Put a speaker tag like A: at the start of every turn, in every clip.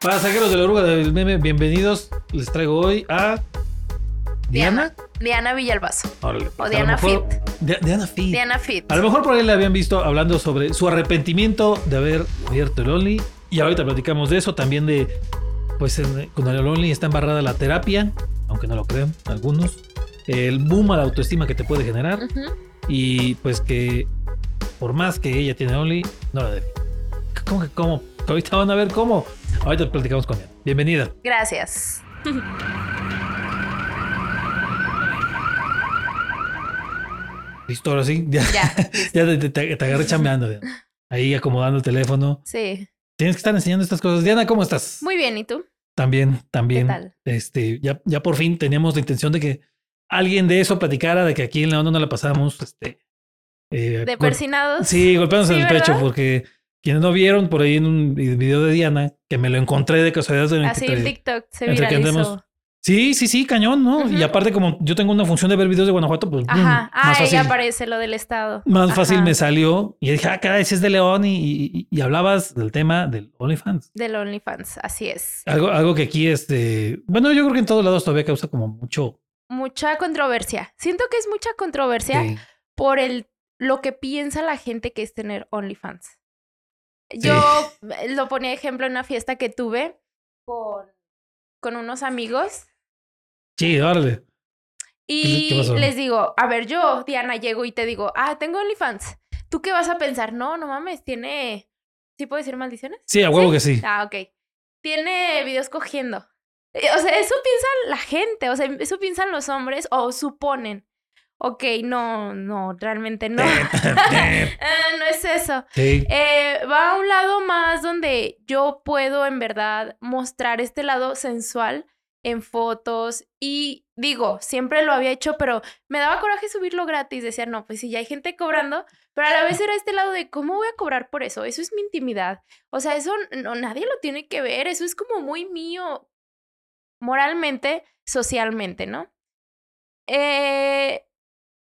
A: Pasajeros de la oruga del meme, bienvenidos. Les traigo hoy a Diana.
B: Diana Villalbazo.
A: Órale,
B: O Diana
A: mejor- Di- Diana Fit.
B: Diana Fit.
A: A lo mejor por ahí la habían visto hablando sobre su arrepentimiento de haber abierto el Only. Y ahorita platicamos de eso, también de, pues en- con el Only está embarrada la terapia, aunque no lo crean algunos. El boom a la autoestima que te puede generar. Y pues que por más que ella tiene Only, no la debe. ¿Cómo que cómo? Ahorita van a ver cómo. Ahorita platicamos con ella. Bienvenida.
B: Gracias.
A: Listo, ahora sí. Ya,
B: Ya.
A: ya te, te- te agarré chambeando. ya. Ahí acomodando el teléfono.
B: Sí.
A: Tienes que estar enseñando estas cosas. Diana, ¿cómo estás?
B: Muy bien, ¿y tú?
A: También, también.
B: ¿Qué tal?
A: Este, ya, ya por fin teníamos la intención de que alguien de eso platicara, de que aquí en la onda no la pasamos, este. eh,
B: ¿De persinados?
A: Sí, golpeándose
B: Sí,
A: en el pecho, porque quienes no vieron por ahí en un video de Diana, que me lo encontré de casualidad. en
B: Así en TikTok se viralizó.
A: andemos- Sí, sí, sí, cañón, ¿no? Y aparte, como yo tengo una función de ver videos de Guanajuato, pues boom,
B: Ajá. Ah,
A: más
B: ahí aparece lo del estado.
A: más fácil me salió. Y dije, ah, caray, ese es de León y, y- y hablabas del tema del OnlyFans.
B: Del OnlyFans, así es.
A: Algo, algo que aquí, este, bueno, yo creo que en todos lados todavía causa como mucho.
B: Mucha controversia. Siento que es mucha controversia por el lo que piensa la gente que es tener OnlyFans. Yo eh, lo ponía de ejemplo en una fiesta que tuve con, con unos amigos
A: Sí, órale.
B: y
A: qué
B: les digo, a ver, yo, Diana, llego y te digo, ah, tengo OnlyFans. ¿Tú qué vas a pensar? No, no mames, tiene... ¿Sí puedo decir maldiciones?
A: Sí, a huevo que sí.
B: Ah, ok. Tiene videos cogiendo. Eh, O sea, eso piensa la gente, o sea, eso piensan los hombres o suponen. Ok, no, no, realmente no. Ah, no es eso.
A: sí.
B: Eh, va a un lado más donde yo puedo en verdad mostrar este lado sensual en fotos y digo, siempre lo había hecho, pero me daba coraje subirlo gratis. Decía, no, pues si ya hay gente cobrando, pero a la vez era este lado de cómo voy a cobrar por eso. Eso es mi intimidad. O sea, eso no, nadie lo tiene que ver. Eso es como muy mío moralmente, socialmente, ¿no? Eh,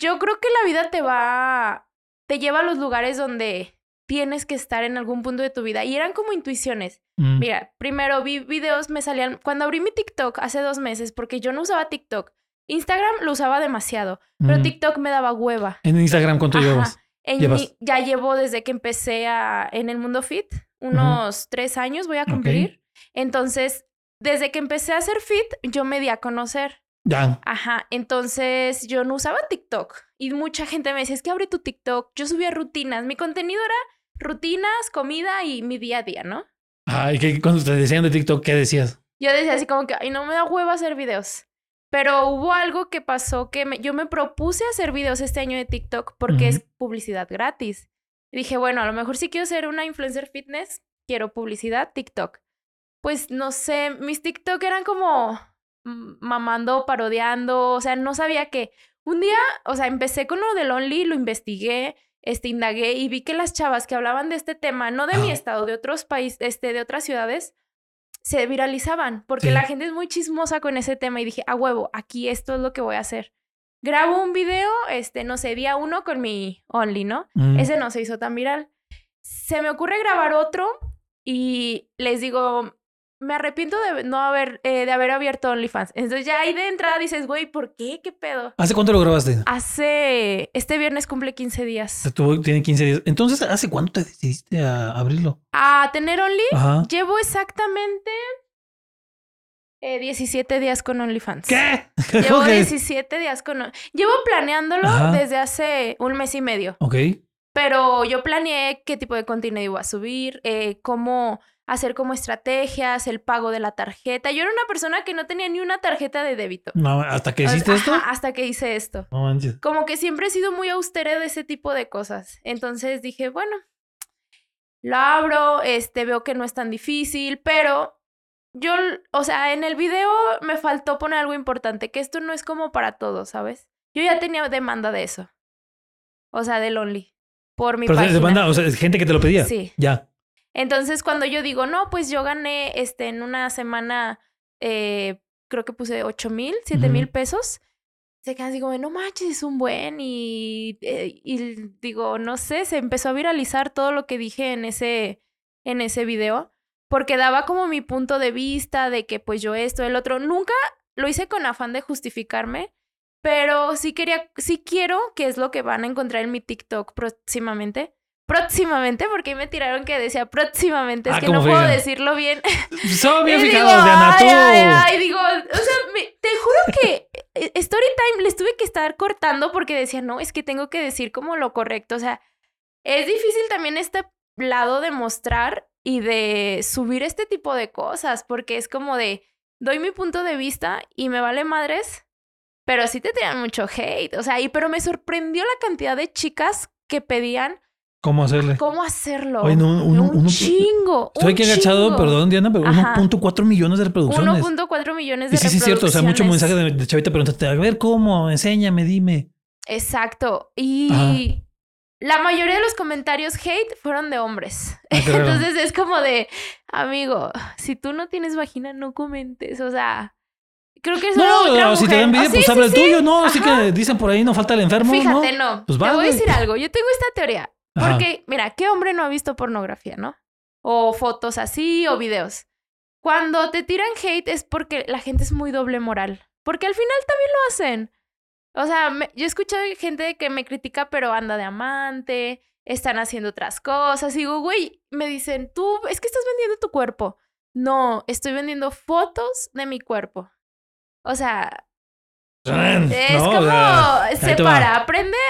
B: yo creo que la vida te va, te lleva a los lugares donde tienes que estar en algún punto de tu vida. Y eran como intuiciones.
A: Mm.
B: Mira, primero vi videos, me salían, cuando abrí mi TikTok hace dos meses, porque yo no usaba TikTok. Instagram lo usaba demasiado, pero
A: Mm.
B: TikTok me daba hueva.
A: En Instagram, ¿cuánto
B: Ajá.
A: llevas?
B: En
A: llevas?
B: mi- ya llevo desde que empecé a, en el mundo fit, unos tres años voy a cumplir. Entonces, desde que empecé a hacer fit, yo me di a conocer.
A: Ya.
B: Ajá, entonces yo no usaba TikTok y mucha gente me decía, es que abre tu TikTok. Yo subía rutinas, mi contenido era rutinas, comida y mi día a día, ¿no?
A: Ay, que cuando te decían de TikTok, ¿qué decías?
B: Yo decía así como que, ay, no me da huevo hacer videos. Pero hubo algo que pasó que me- yo me propuse hacer videos este año de TikTok porque es publicidad gratis. Y dije, bueno, a lo mejor si quiero ser una influencer fitness, quiero publicidad, TikTok. Pues no sé, mis TikTok eran como mamando, parodiando, o sea, no sabía que un día, o sea, empecé con lo del Only, lo investigué, este, indagué y vi que las chavas que hablaban de este tema, no de mi estado, de otros países, este, de otras ciudades, se viralizaban porque
A: Sí.
B: la gente es muy chismosa con ese tema y dije, a huevo, aquí esto es lo que voy a hacer. Grabo un video, este, no sé, día uno con mi Only, ¿no?
A: Mm.
B: Ese no se hizo tan viral. Se me ocurre grabar otro y les digo, me arrepiento de no haber, eh, de haber abierto OnlyFans. Entonces ya ahí de entrada dices, güey, ¿por qué? ¿Qué pedo?
A: ¿Hace cuánto lo grabaste?
B: Hace, este viernes cumple 15 días.
A: Tuvo- tiene 15 días. Entonces, ¿hace cuánto te decidiste a abrirlo?
B: A tener Only,
A: Ajá.
B: llevo exactamente eh, 17 días con OnlyFans.
A: ¿Qué?
B: Llevo
A: Ok.
B: 17 días con... Llevo planeándolo
A: Ajá.
B: desde hace un mes y medio.
A: Ok.
B: Pero yo planeé qué tipo de contenido iba a subir, eh, cómo hacer como estrategias, el pago de la tarjeta. Yo era una persona que no tenía ni una tarjeta de débito.
A: No, hasta que hiciste esto.
B: hasta que hice esto.
A: No manches.
B: Como que siempre he sido muy austera de ese tipo de cosas. Entonces dije, bueno, lo abro, este, veo que no es tan difícil, pero yo, o sea, en el video me faltó poner algo importante, que esto no es como para todos, ¿sabes? Yo ya tenía demanda de eso. O sea, del Only. Por mi
A: Pero
B: página.
A: se manda, o sea, es gente que te lo pedía.
B: Sí.
A: Ya.
B: Entonces, cuando yo digo, no, pues yo gané este, en una semana, eh, creo que puse 8 mil, 7 mil pesos, se quedan así como, no manches, es un buen. Y, eh, y digo, no sé, se empezó a viralizar todo lo que dije en ese, en ese video. porque daba como mi punto de vista de que pues yo esto, el otro. Nunca lo hice con afán de justificarme, pero sí quería, sí quiero, que es lo que van a encontrar en mi TikTok próximamente. Próximamente, porque ahí me tiraron que decía próximamente, es
A: Ah,
B: que
A: ¿cómo
B: no puedo decirlo bien.
A: Son bien fijados,
B: digo,
A: Diana, tú.
B: ay, digo, o sea, me- te juro que eh, Storytime les tuve que estar cortando porque decía, no, es que tengo que decir como lo correcto. O sea, es difícil también este lado de mostrar y de subir este tipo de cosas, porque es como de, doy mi punto de vista y me vale madres, pero sí te tiran mucho hate. O sea, y pero me sorprendió la cantidad de chicas que pedían
A: ¿Cómo hacerle?
B: cómo hacerlo.
A: Oye, no, uno-
B: un
A: uno-
B: chingo.
A: Estoy
B: un
A: aquí agachado, perdón, Diana, pero
B: Ajá.
A: 1.4 millones de reproducciones.
B: 1.4 millones de
A: Y sí, sí, es cierto. O sea, mucho mensaje
B: reproducciones.
A: de, de chavita preguntarte, a ver cómo, enséñame, dime.
B: Exacto. Y la mayoría de los comentarios hate fueron de hombres.
A: Ah.
B: Entonces es como de, amigo, si tú no tienes vagina, no comentes. O sea, creo que es
A: No,
B: otra
A: no, si te
B: mujer.
A: dan envidia,
B: Ah,
A: pues
B: sí,
A: habla
B: sí,
A: el
B: sí.
A: tuyo, ¿no? Así que dicen por ahí, no falta el enfermo,
B: Fíjate,
A: ¿no?
B: no.
A: Pues
B: te voy a decir algo. Yo tengo esta teoría.
A: Ajá.
B: Porque, mira, ¿qué hombre no ha visto pornografía, no? O fotos así, o videos. Cuando te tiran hate es porque la gente es muy doble moral. Porque al final también lo hacen. O sea, me- yo he escuchado gente que me critica, pero anda de amante, están haciendo otras cosas. Y digo, güey, me dicen, tú, es que estás vendiendo tu cuerpo. No, estoy vendiendo fotos de mi cuerpo. O sea, es
A: No, o
B: como
A: sea, ahí te va.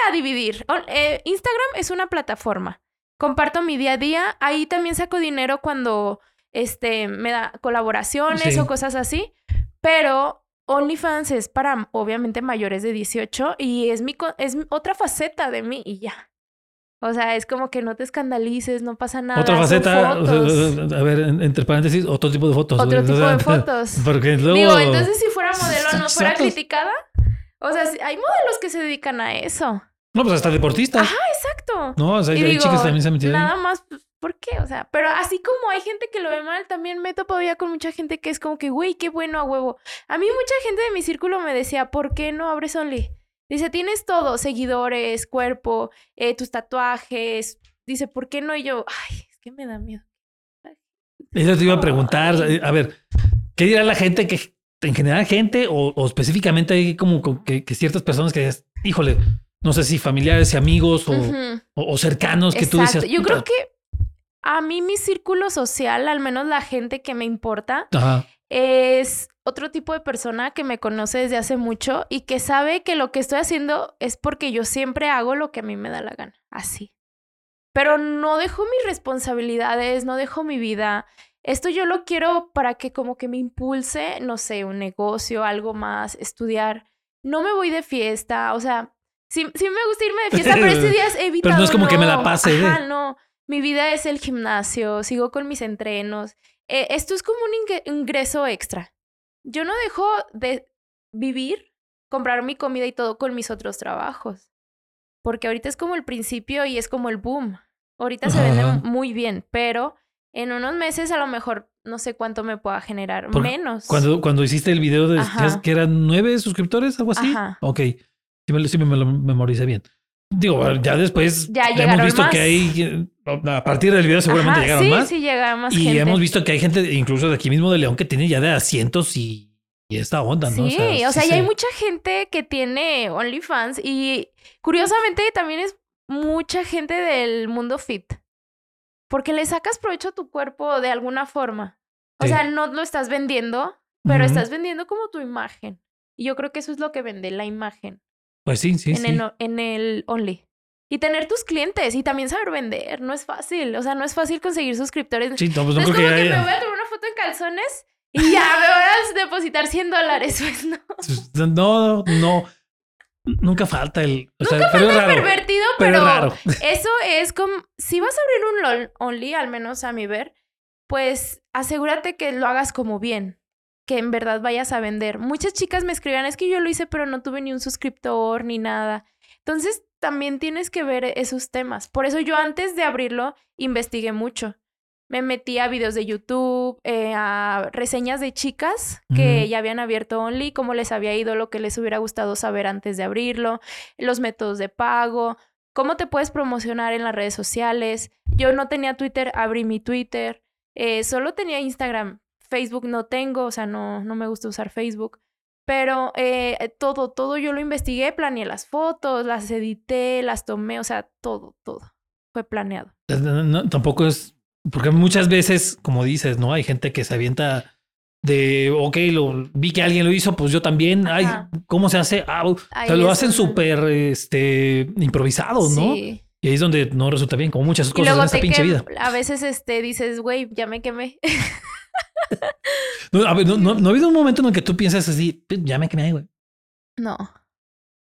B: A dividir. Eh, Instagram es una plataforma. Comparto mi día a día. Ahí también saco dinero cuando este, me da colaboraciones
A: Sí.
B: o cosas así. Pero OnlyFans es para, obviamente, mayores de 18 y es, mi, es otra faceta de mí y ya. O sea, es como que no te escandalices, no pasa nada.
A: Otra faceta, o sea,
B: fotos.
A: a ver, en- entre paréntesis, otro tipo de fotos.
B: Otro
A: o
B: tipo
A: sea,
B: de fotos.
A: Porque luego...
B: Digo, entonces si fuera modelo no fuera criticada. O sea, hay modelos que se dedican a eso.
A: No, pues hasta deportistas.
B: Ajá, exacto.
A: No, o sea,
B: Y
A: hay
B: digo,
A: chicas también se han metido ahí.
B: Nada más, pues, ¿por qué? O sea, pero así como hay gente que lo ve mal, también me he topado ya con mucha gente que es como que, güey, qué bueno a huevo. A mí mucha gente de mi círculo me decía, ¿por qué no abres Only? Dice, tienes todo, seguidores, cuerpo, eh, tus tatuajes. Dice, ¿por qué no? Y yo, ay, es que me da miedo.
A: Eso te iba a preguntar.
B: Ay.
A: A ver, ¿qué dirá la gente que en general gente o, o específicamente hay como co- que, que ciertas personas que, híjole, no sé si familiares y amigos o, o- o cercanos que tú decías.
B: Yo creo que a mí mi círculo social, al menos la gente que me importa,
A: Ajá.
B: es otro tipo de persona que me conoce desde hace mucho y que sabe que lo que estoy haciendo es porque yo siempre hago lo que a mí me da la gana, así. Pero no dejo mis responsabilidades, no dejo mi vida. Esto yo lo quiero para que como que me impulse, no sé, un negocio, algo más, estudiar. No me voy de fiesta, o sea, sí, sí me gusta irme de fiesta, pero este día he evitado.
A: no es como que me la pase
B: Ajá, no. Mi vida es el gimnasio, sigo con mis entrenos. Eh, esto es como un ingre- ingreso extra. Yo no dejo de vivir, comprar mi comida y todo con mis otros trabajos. Porque ahorita es como el principio y es como el boom. Ahorita se vende muy bien, pero en unos meses a lo mejor no sé cuánto me pueda generar.
A: Porque
B: Menos.
A: Cuando, cuando hiciste el video de que eran nueve suscriptores, algo así.
B: Ajá.
A: Ok. Sí me, lo- sí me lo memoricé bien. Digo, ya después
B: Ya
A: hemos
B: llegaron
A: visto
B: más.
A: que hay, eh, a partir del video seguramente
B: Ajá,
A: llegaron
B: sí,
A: más.
B: sí, llega más
A: y
B: gente.
A: hemos visto que hay gente, incluso de aquí mismo de León, que tiene ya de asientos y, y esta onda, ¿no?
B: Sí, o sea,
A: sí
B: ya hay mucha gente que tiene OnlyFans y curiosamente también es mucha gente del mundo fit. Porque le sacas provecho a tu cuerpo de alguna forma. O sea, no lo estás vendiendo, pero
A: Ujú.
B: estás vendiendo como tu imagen. Y yo creo que eso es lo que vende, la imagen
A: Pues sí, sí,
B: en,
A: sí.
B: el, en el Only. Y tener tus clientes y también saber vender, no es fácil. O sea, no es fácil conseguir suscriptores.
A: Sí, no, pues no
B: No es
A: creo
B: como
A: que
B: que me voy a tomar una foto en calzones y ya me voy a depositar 100 dólares. Pues no.
A: No, no. Nunca falta el. O sea, pero es raro.
B: pervertido,
A: pero
B: pero,
A: es raro.
B: eso es como, si vas a abrir un LOL Only, al menos a mi ver, pues asegúrate que lo hagas como bien, que en verdad vayas a vender. Muchas chicas me escribían, es que yo lo hice, pero no tuve ni un suscriptor ni nada. Entonces, también tienes que ver esos temas. Por eso yo antes de abrirlo, investigué mucho. Me metí a videos de YouTube, eh, a reseñas de chicas que ya habían abierto Only, cómo les había ido, lo que les hubiera gustado saber antes de abrirlo, los métodos de pago, cómo te puedes promocionar en las redes sociales. Yo no tenía Twitter, abrí mi Twitter. Eh, solo tenía Instagram. Facebook no tengo, o sea, no, no me gusta usar Facebook. Pero eh, todo, todo yo lo investigué, planeé las fotos, las edité, las tomé, o sea, todo, todo. Fue planeado.
A: tampoco es, porque muchas veces, como dices, ¿no? Hay gente que se avienta de, ok, lo, vi que alguien lo hizo, pues yo también. Ay, ¿cómo se hace? Ah, o sea, lo hacen súper este, improvisado, ¿no? Y ahí es donde no resulta bien, como muchas cosas en esta pinche vida.
B: A veces este, dices, güey, ya me quemé.
A: no, a ver, no, ha habido un momento en el que tú piensas así, ya me quemé, güey.
B: No.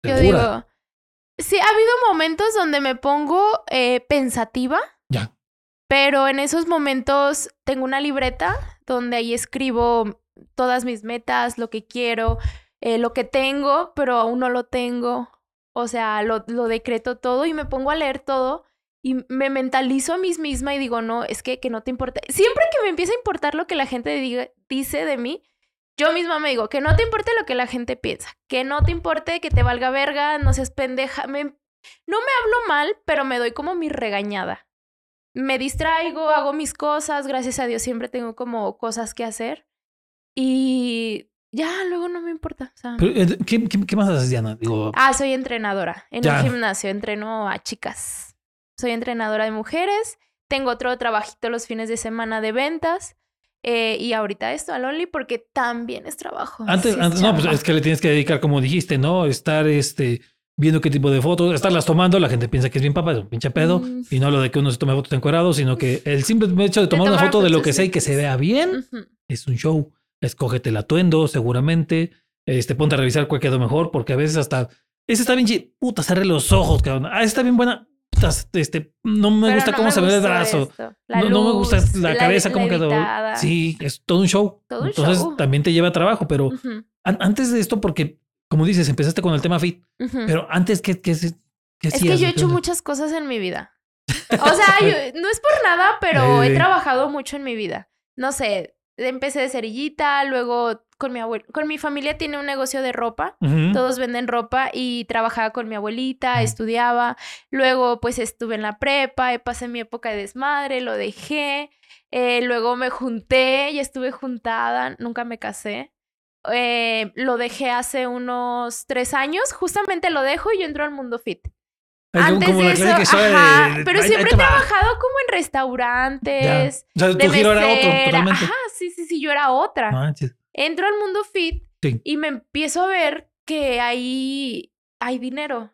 B: Yo digo, sí, ha habido momentos donde me pongo eh, pensativa.
A: Ya.
B: Pero en esos momentos tengo una libreta donde ahí escribo todas mis metas, lo que quiero, eh, lo que tengo, pero aún no lo tengo. O sea, lo, lo decreto todo y me pongo a leer todo y me mentalizo a mí misma y digo, no, es que, que no te importa. Siempre que me empieza a importar lo que la gente diga, dice de mí, yo misma me digo, que no te importe lo que la gente piensa, que no te importe que te valga verga, no seas pendeja. Me, no me hablo mal, pero me doy como mi regañada. Me distraigo, hago mis cosas, gracias a Dios siempre tengo como cosas que hacer. Y ya, luego no me importa.
A: Eh, ¿qué, más haces, Diana?
B: ah, soy entrenadora. En un gimnasio entreno a chicas. Soy entrenadora de mujeres. Tengo otro trabajito los fines de semana de ventas. Eh, y ahorita esto al Only porque también es trabajo.
A: Antes, no, pues es que le tienes que dedicar, como dijiste, ¿no? Estar este, viendo qué tipo de fotos, estarlas tomando. La gente piensa que es bien papá, es un pinche pedo. Mm. Y no lo de que uno se tome fotos encuadrado, sino que el simple hecho de tomar, una foto de lo que sea y que se vea bien es un show escógete el atuendo, seguramente. Este, ponte a revisar cuál quedó mejor, porque a veces hasta. Ese está bien puta, cerré los ojos, cabrón. Ah, está bien buena. este, no me gusta cómo se ve el brazo. No, me gusta la, cabeza, cómo quedó. Sí, es todo un show. Entonces también te lleva trabajo, pero antes de esto, porque, como dices, empezaste con el tema fit, pero antes, ¿qué, qué,
B: Es que yo he hecho muchas cosas en mi vida. O sea, no es por nada, pero he trabajado mucho en mi vida. No sé, empecé de cerillita, luego con mi abuelo, con mi familia tiene un negocio de ropa, todos venden ropa y trabajaba con mi abuelita, estudiaba, luego pues estuve en la prepa, pasé mi época de desmadre, lo dejé, eh, luego me junté y estuve juntada, nunca me casé. Eh, lo dejé hace unos tres años, justamente lo dejo y yo entro al mundo fit. Antes de eso, ajá, pero siempre he trabajado como en restaurantes.
A: O sea, tu giro era otro totalmente.
B: Ajá, sí, sí, sí, yo era otra. Entro al mundo fit y me empiezo a ver que ahí hay dinero.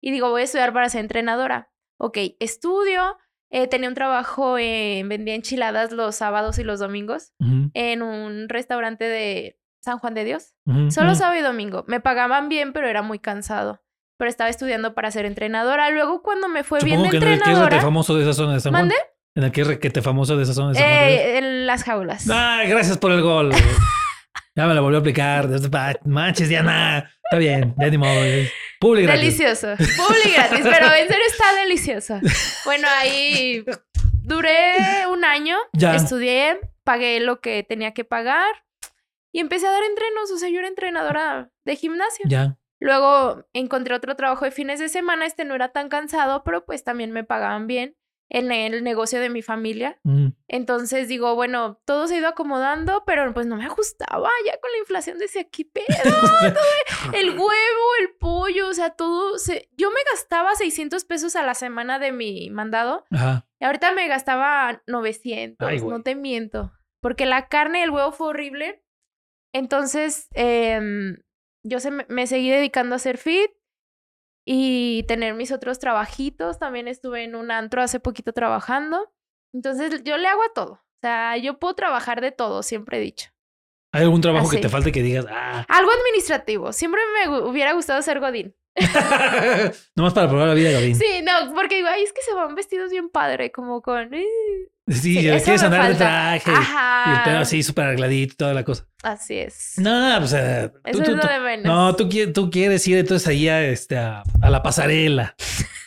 B: Y digo, voy a estudiar para ser entrenadora. Ok, estudio. Eh, tenía un trabajo, en, vendía enchiladas los sábados y los domingos en un restaurante de San Juan de Dios. Solo sábado y domingo. Me pagaban bien, pero era muy cansado pero estaba estudiando para ser entrenadora. Luego, cuando me fue bien de que entrenadora...
A: En el que famoso de esa zona de San Juan. ¿Mande? En el que requete famoso de esa zona de San Juan.
B: Eh, en las jaulas.
A: Ah, gracias por el gol. ya me la volvió a aplicar. Manches, Diana. Está bien, ya ni modo.
B: Publi gratis. Delicioso. Publi gratis, pero en serio está delicioso. Bueno, ahí duré un año. Ya. Estudié, pagué lo que tenía que pagar y empecé a dar entrenos. O sea, yo era entrenadora de gimnasio.
A: Ya.
B: Luego encontré otro trabajo de fines de semana, este no era tan cansado, pero pues también me pagaban bien en el negocio de mi familia. Mm. Entonces digo, bueno, todo se ha ido acomodando, pero pues no me ajustaba ya con la inflación. Decía, ¿qué pedo? el huevo, el pollo, o sea, todo se... Yo me gastaba 600 pesos a la semana de mi mandado. Y ahorita me gastaba 900, no te miento. Porque la carne y el huevo fue horrible. Entonces, eh, yo se, me seguí dedicando a hacer fit y tener mis otros trabajitos. También estuve en un antro hace poquito trabajando. Entonces yo le hago a todo. O sea, yo puedo trabajar de todo, siempre he dicho.
A: ¿Hay algún trabajo que te falte que digas, ah?
B: Algo administrativo. Siempre me hubiera gustado ser Godín.
A: Nomás para probar la vida de.
B: Sí, no, porque digo, ay, es que se van vestidos bien padre, como con. Eh".
A: Sí, sí quieres andar de traje. Ajá. Y el pelo así súper arregladito y toda la cosa.
B: Así es.
A: No, pues. Eso
B: es lo de menos.
A: No, tú, tú, quieres ir entonces ahí a, este, a, la pasarela.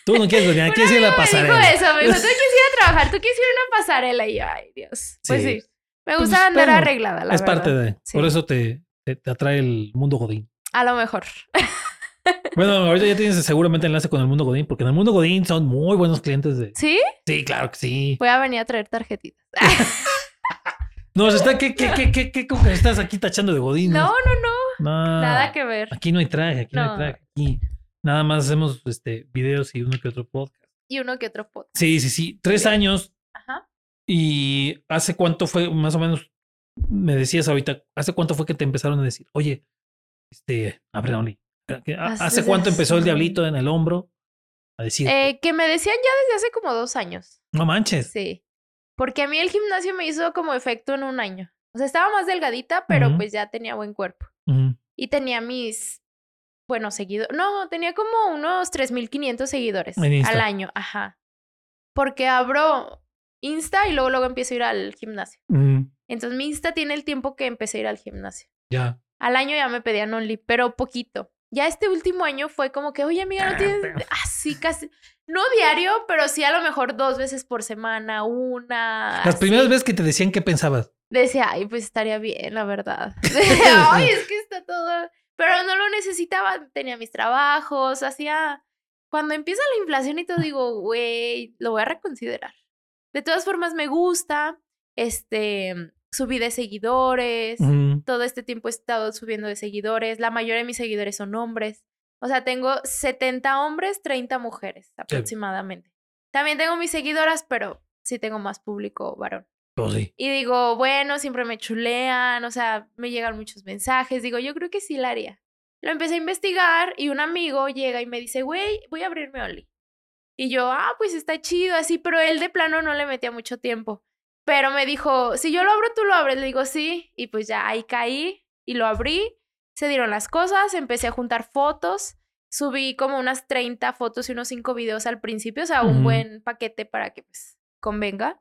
A: Tú no quieres, doña, quieres ir a la pasarela.
B: Me dijo eso, me dijo, tú quieres ir a trabajar, tú quieres ir a una pasarela. Y yo, ay, Dios. Pues sí. Me gusta pues, andar arreglada, la
A: Es parte de. Por eso te, te, te atrae el mundo Godín.
B: A lo mejor.
A: Bueno, ahorita ya tienes seguramente enlace con el mundo Godín, porque en el mundo Godín son muy buenos clientes de.
B: ¿Sí?
A: Sí, claro que sí.
B: Voy a venir a traer tarjetitas.
A: No, está, ¿qué, qué, qué, qué, qué, estás aquí tachando de godín?
B: No, no, no.
A: No.
B: Nada que ver.
A: Aquí no hay traje, aquí no, hay traje. Aquí nada más hacemos este, videos y uno que otro podcast.
B: Y uno que otro pot.
A: Sí, sí, sí. Tres
B: Bien.
A: años
B: Ajá.
A: y ¿hace cuánto fue, más o menos, me decías ahorita, ¿hace cuánto fue que te empezaron a decir, oye, este, abre Only? ¿Hace, cuánto empezó el diablito en el hombro a decir,
B: Eh, que me decían ya desde hace como dos años.
A: no manches?
B: Sí. Porque a mí el gimnasio me hizo como efecto en un año. O sea, estaba más delgadita, pero pues ya tenía buen cuerpo. Y tenía mis, bueno, seguidores. No, tenía como unos 3.500 seguidores al año. Ajá. Porque abro Insta y luego, luego empiezo a ir al gimnasio. Entonces mi Insta tiene el tiempo que empecé a ir al gimnasio.
A: Ya.
B: Al año ya me pedían Only, pero poquito. Ya este último año fue como que, oye, amiga, no tienes
A: pero-
B: así casi, no diario, pero sí a lo mejor dos veces por semana, una.
A: Las primeras
B: así.
A: veces que te decían, ¿qué pensabas?
B: Decía, ay, pues estaría bien, la verdad. ay, es que está todo. Pero no lo necesitaba, tenía mis trabajos, hacía. Cuando empieza la inflación y todo, digo, güey, lo voy a reconsiderar. De todas formas, me gusta. Este, subí de seguidores.
A: Ujú.
B: Todo este tiempo he estado subiendo de seguidores. La mayoría de mis seguidores son hombres. O sea, tengo 70 hombres, 30 mujeres aproximadamente. También tengo mis seguidoras, pero sí tengo más público varón.
A: Pues sí.
B: Y digo, bueno, siempre me chulean, o sea, me llegan muchos mensajes. Digo, yo creo que sí la haría. Lo empecé a investigar y un amigo llega y me dice, güey, voy a abrirme Only. Y yo, ah, pues está chido, así, pero él de plano no le metía mucho tiempo. Pero me dijo, si yo lo abro, tú lo abres. Le digo, sí. Y pues ya ahí caí y lo abrí. Se dieron las cosas, empecé a juntar fotos. Subí como unas 30 fotos y unos 5 videos al principio, o sea, un
A: Ujú.
B: buen paquete para que pues convenga.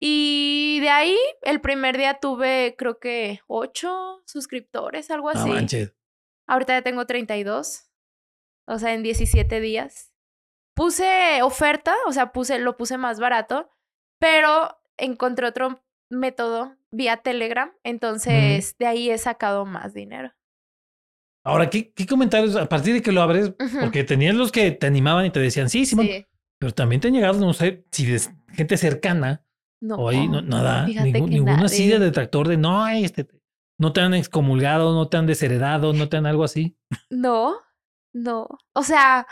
B: Y de ahí, el primer día tuve, creo que, 8 suscriptores, algo
A: No
B: así.
A: manches.
B: Ahorita ya tengo 32. O sea, en 17 días. Puse oferta, o sea, puse, lo puse más barato, pero encontré otro método vía Telegram. Entonces, de ahí he sacado más dinero.
A: Ahora, ¿qué, qué comentarios a partir de que lo abres? Porque tenías los que te animaban y te decían, sí, Simón,
B: Sí.
A: pero también te han llegado, no sé, si de gente cercana
B: No.
A: o ahí, no, nada,
B: fíjate
A: ningún-
B: que
A: ninguno así de detractor de, no, este, no te han excomulgado, no te han desheredado, no te han algo así.
B: No, no. O sea,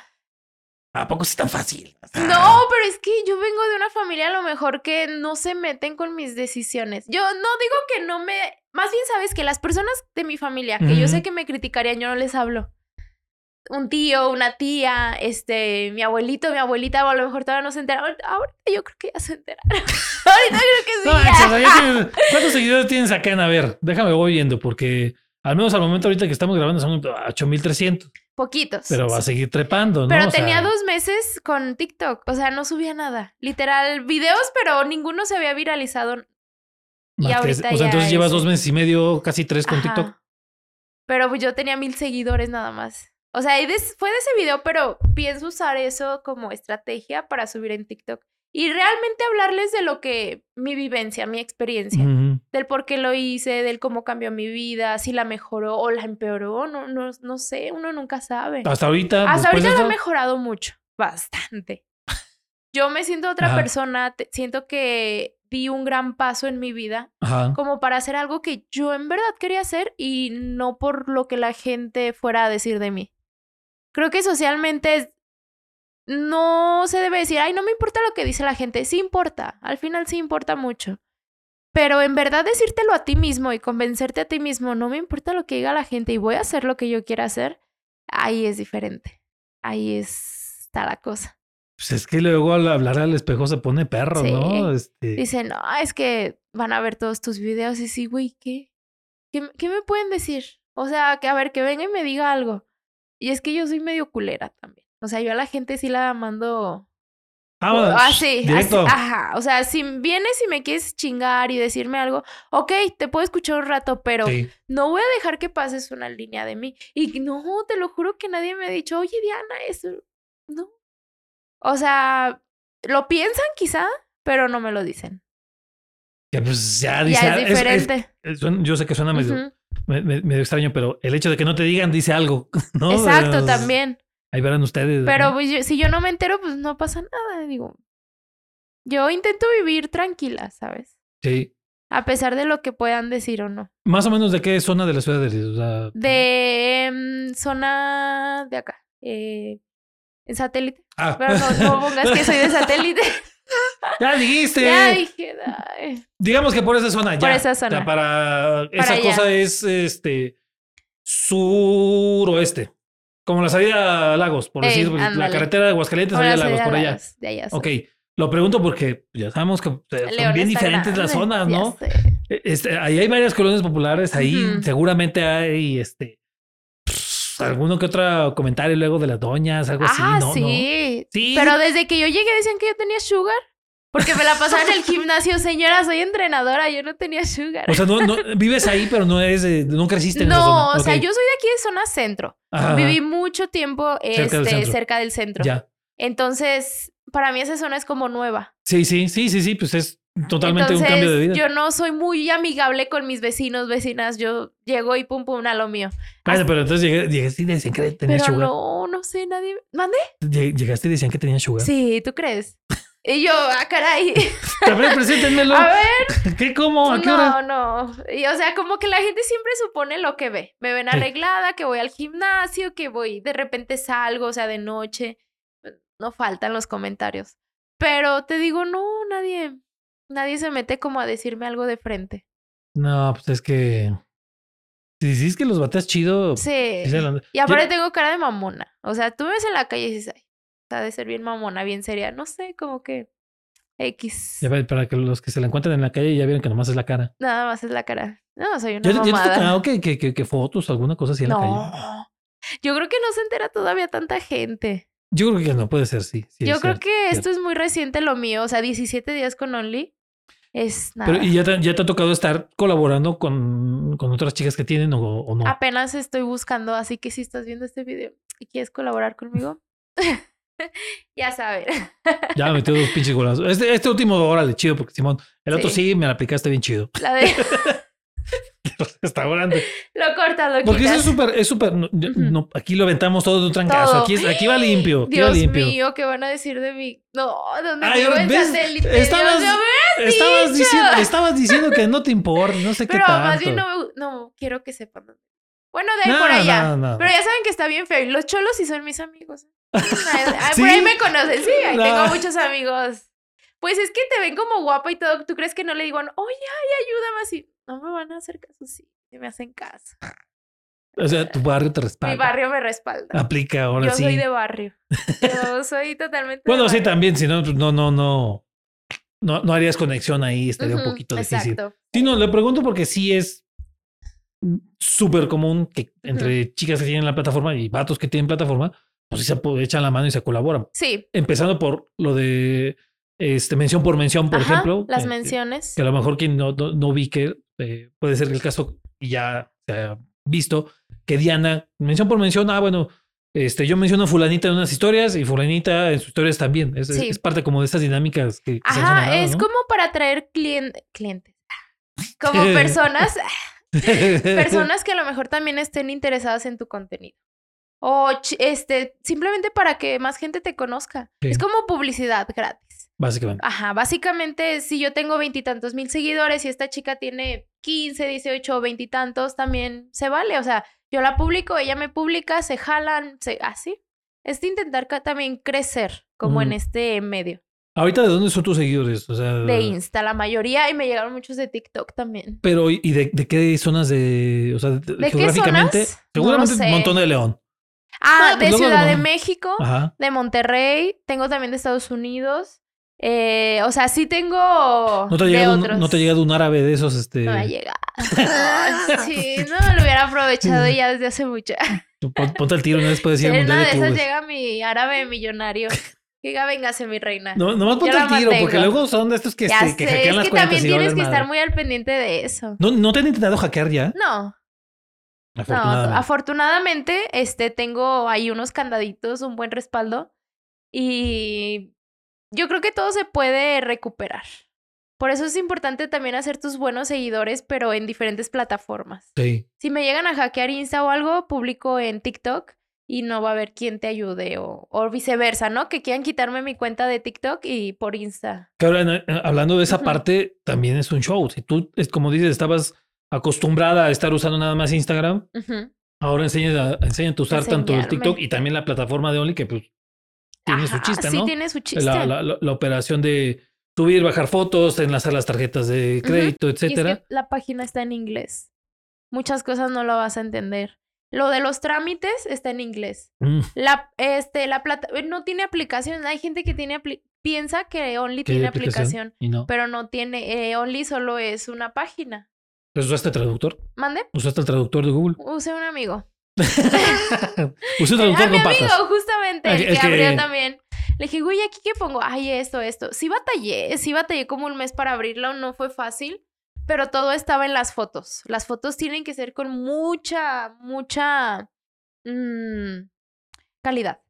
A: ¿A poco sí es tan fácil? O sea,
B: No, pero es que yo vengo de una familia a lo mejor que no se meten con mis decisiones. Yo no digo que no me... Más bien sabes que las personas de mi familia que yo sé que me criticarían, yo no les hablo. Un tío, una tía, este, mi abuelito, mi abuelita, o a lo mejor todavía no se entera. Ahorita, yo creo que ya se enteraron. ahorita creo que sí.
A: No, ya ¿Cuántos seguidores tienes acá en A ver? Déjame, voy viendo, porque al menos al momento ahorita que estamos grabando son 8300,
B: Poquitos.
A: pero va a seguir trepando, ¿no?
B: Pero
A: O sea,
B: tenía dos meses con TikTok, o sea, no subía nada. Literal, videos, pero ninguno se había viralizado
A: más
B: y
A: que- o sea, entonces llevas dos meses y medio, casi tres con
B: Ajá.
A: TikTok.
B: Pero pues yo tenía mil seguidores nada más. O sea, fue de ese video, pero pienso usar eso como estrategia para subir en TikTok. Y realmente hablarles de lo que, mi vivencia, mi experiencia, del por qué lo hice, del cómo cambió mi vida, si la mejoró o la empeoró, no, no, no sé, uno nunca sabe.
A: Hasta ahorita.
B: Hasta ahorita lo he mejorado mucho, bastante. Yo me siento otra
A: Ajá.
B: persona, te- siento que di un gran paso en mi vida
A: Ajá.
B: como para hacer algo que yo en verdad quería hacer y no por lo que la gente fuera a decir de mí. Creo que socialmente es- no se debe decir, ay, no me importa lo que dice la gente, sí importa, al final sí importa mucho. Pero en verdad decírtelo a ti mismo y convencerte a ti mismo, no me importa lo que diga la gente y voy a hacer lo que yo quiera hacer, ahí es diferente. Ahí es- está la cosa.
A: Pues es que luego al hablar al espejo se pone perro,
B: Sí.
A: ¿no? Este,
B: Dicen, no, es que van a ver todos tus videos y sí, güey, ¿qué? ¿qué? ¿Qué me pueden decir? O sea, que a ver, que venga y me diga algo. Y es que yo soy medio culera también. O sea, yo a la gente sí la mando
A: vámonos,
B: así, así,
A: directo.
B: ajá. O sea, si vienes y me quieres chingar y decirme algo, ok, te puedo escuchar un rato, pero
A: Sí.
B: no voy a dejar que pases una línea de mí. Y no, te lo juro que nadie me ha dicho, oye, Diana, eso. No. O sea, lo piensan quizá, pero no me lo dicen.
A: Que pues ya dice.
B: Ya es
A: es- es-
B: diferente.
A: es- suena- yo sé que suena medio, me- medio extraño, pero el hecho de que no te digan dice algo, ¿no?
B: Exacto, también.
A: Ahí verán ustedes.
B: Pero
A: ¿no?
B: pues, yo- si yo no me entero, pues no pasa nada. Digo, yo intento vivir tranquila, ¿sabes?
A: Sí.
B: A pesar de lo que puedan decir o no.
A: Más o menos de qué zona de la ciudad eres. O sea,
B: De mm, zona de acá. Eh, en satélite.
A: ah,
B: Pero no, no pongas que soy de satélite.
A: ya dijiste.
B: ya dije. ay.
A: Digamos que por esa zona, ya.
B: Por esa
A: O sea,
B: zona.
A: para, esa
B: allá.
A: cosa es este suroeste. Como la salida a Lagos, por
B: Ey,
A: decir, la carretera de Aguascalientes, salida a Lagos, por allá.
B: De allá.
A: Ok, lo pregunto porque ya sabemos que son bien diferentes las zonas, ¿no? Eh, Este, ahí hay varias colonias populares, ahí seguramente hay este alguno que otro comentario luego de las doñas, algo así,
B: Ah,
A: ¿no?
B: sí.
A: Sí.
B: Pero desde que yo llegué decían que yo tenía sugar. Porque me la pasaba en el gimnasio, señora, soy entrenadora, yo no tenía sugar.
A: O sea, no, no- vives ahí, pero no eres, de- no creciste en esa
B: no,
A: zona.
B: o sea, yo soy de aquí de zona centro.
A: Ajá,
B: Viví mucho tiempo
A: Cerca del
B: este,
A: centro.
B: cerca del centro.
A: Ya.
B: Entonces, para mí esa zona es como nueva.
A: Sí, sí, sí, sí, sí, pues es totalmente
B: Entonces,
A: un cambio de vida.
B: yo no soy muy amigable con mis vecinos, vecinas. Yo llego y pum, pum, a lo mío.
A: Pero entonces llegué, llegaste y decían que tenías
B: Pero
A: sugar.
B: no, no sé, nadie... ¿Mande?
A: Lleg- Llegaste y decían que tenías sugar.
B: Sí, ¿tú crees? Y yo, ah, caray.
A: A ver, preséntenmelo.
B: A ver,
A: ¿Qué, cómo? ¿A qué hora?
B: no, no. Y, o sea, como que la gente siempre supone lo que ve. Me ven arreglada, que voy al gimnasio, que voy, de repente salgo, o sea, de noche. No faltan los comentarios. Pero te digo, no, nadie, nadie se mete como a decirme algo de frente.
A: No, pues es que. Si dices que los bateas chido.
B: Sí.
A: la-
B: Y aparte
A: Yo-
B: tengo cara de mamona. O sea, tú me ves en la calle y dices, ay, está de ser bien mamona, bien seria. No sé, como que X.
A: Ya para que los que se la encuentren en la calle ya vieron que nomás es la cara.
B: Nada más es la cara. No, soy una
A: ¿Ya, ya te
B: mamada.
A: tocado que, que, que, que fotos, alguna cosa así en la calle?
B: No. Yo creo que no se entera todavía tanta gente.
A: Yo creo que no puede ser, sí. sí,
B: Yo creo
A: cierto.
B: que esto es muy reciente lo mío. O sea, 17 días con Only es nada.
A: Pero, ¿y ya te, ya te ha tocado estar colaborando con, con otras chicas que tienen o, o no?
B: Apenas estoy buscando, así que si estás viendo este video y quieres colaborar conmigo, ya sabes.
A: Ya me metió dos pinches golazos. Este, este último, órale, chido, porque Simón, el otro
B: Sí.
A: me la aplicaste bien chido.
B: La de
A: Restaurante.
B: lo cortas, lo
A: Porque eso es súper, es súper. No, no, aquí lo aventamos todo de un trancazo.
B: Todo.
A: Aquí, aquí va limpio. Aquí va
B: Dios
A: limpio.
B: mío, ¿qué van a decir de mí? No, ¿dónde
A: Ay, ¿ves?
B: satélite?
A: Estabas-
B: Dios
A: Estabas diciendo, estabas diciendo que no te importa, no sé
B: Pero
A: qué tanto.
B: más bien no, no quiero que sepan. Bueno, de ahí
A: No,
B: por allá. Pero ya saben que está bien feo. Y los cholos sí son mis amigos.
A: ¿Sí?
B: Por ahí me conocen. Sí, ahí
A: No.
B: tengo muchos amigos. Pues es que te ven como guapa y todo. ¿Tú crees que no le digo, oye, ay, ayúdame así? No me van a hacer caso, sí. Me hacen caso.
A: O sea, tu barrio te respalda.
B: Mi barrio me respalda.
A: Aplica ahora
B: Yo
A: sí.
B: soy de barrio. Yo soy totalmente de
A: Bueno, sí, también, si no, pues, no, no, no. No, no harías conexión ahí, estaría un poquito difícil.
B: Exacto.
A: Sí, no, le pregunto porque sí es súper común que entre chicas que tienen la plataforma y vatos que tienen plataforma, pues sí se echan la mano y se colaboran.
B: Sí.
A: Empezando por lo de este mención por mención, por
B: Ajá,
A: ejemplo.
B: Las
A: que-
B: menciones.
A: Que a lo mejor quien no, no, no vi que eh, puede ser el caso y ya se ha visto que Diana, mención por mención, ah, bueno, este, yo menciono a fulanita en unas historias y fulanita en sus historias también. Es,
B: Sí.
A: es parte como de estas dinámicas que, que se han
B: Ajá,
A: generado,
B: es
A: ¿no?
B: como para atraer clien- clientes. Como personas, personas que a lo mejor también estén interesadas en tu contenido. O este, simplemente para que más gente te conozca.
A: Sí.
B: Es como publicidad gratis.
A: Básicamente.
B: Ajá, básicamente si yo tengo veintitantos mil seguidores y esta chica tiene 15, 18 o veintitantos, también se vale. O sea, yo la publico, ella me publica, se jalan, se, así. Es de intentar también crecer como en este medio.
A: Ahorita, ¿de dónde son tus seguidores? O sea,
B: De Insta, la mayoría, y me llegaron muchos de TikTok también.
A: Pero, ¿y de, de qué zonas de, o sea, de-
B: qué
A: geográficamente?
B: No
A: Seguramente
B: sé.
A: un montón de León.
B: Ah,
A: pues
B: de Ciudad
A: de
B: de México,
A: Ajá.
B: de Monterrey, tengo también de Estados Unidos. Eh, o sea, sí tengo
A: ¿No te, ha
B: de
A: llegado un,
B: otros.
A: ¿No te ha llegado un árabe de esos? Este,
B: No me ha llegado. Sí, no lo hubiera aprovechado ya desde hace mucho.
A: pon- ponte el tiro, no les puedes decir
B: En una de
A: de
B: esas llega mi árabe millonario. Que diga, véngase, mi reina.
A: No, nomás ponte el tiro, porque luego son de estos que,
B: ya
A: este, que
B: sé,
A: hackean
B: es
A: las
B: que
A: cuentas
B: también
A: y
B: tienes
A: valen
B: que estar muy al pendiente de eso.
A: ¿No, ¿No te han intentado hackear ya?
B: No, no,
A: Afortunadamente.
B: afortunadamente, este, tengo ahí unos candaditos, un buen respaldo. Y yo creo que todo se puede recuperar. Por eso es importante también hacer tus buenos seguidores, pero en diferentes plataformas.
A: Sí.
B: Si me llegan a hackear Insta o algo, publico en TikTok y no va a haber quien te ayude o, o viceversa, ¿no? Que quieran quitarme mi cuenta de TikTok y por Insta.
A: Ahora, eh, hablando de esa
B: Ujú.
A: parte, también es un show. Si tú, es como dices, estabas acostumbrada a estar usando nada más Instagram, ahora enseñan a, enseñan a usar tanto el. TikTok y también la plataforma de Only, que pues tiene su chiste,
B: sí,
A: ¿no?
B: tiene su chiste.
A: La, la- la- la operación de subir, bajar fotos, enlazar las tarjetas de crédito,
B: es
A: etcétera.
B: que la página está en inglés. Muchas cosas no lo vas a entender. Lo de los trámites está en inglés.
A: Mm,
B: La, este, la plata no tiene aplicación. Hay gente que tiene piensa que Only
A: ¿qué
B: tiene
A: aplicación?
B: aplicación,
A: Y no.
B: pero no tiene. eh, Only solo es una página.
A: Pues usaste traductor.
B: ¿Mande?
A: Usaste el traductor de Google.
B: Usé un amigo.
A: Usé un traductor
B: mi
A: con
B: amigo,
A: patas.
B: justamente,
A: Ah,
B: el que
A: que-
B: abrió también. Le dije, güey, ¿aquí qué pongo? Ay, esto, esto. Sí batallé, sí batallé como un mes para abrirlo, no fue fácil, pero todo estaba en las fotos. Las fotos tienen que ser con mucha, mucha mm, calidad.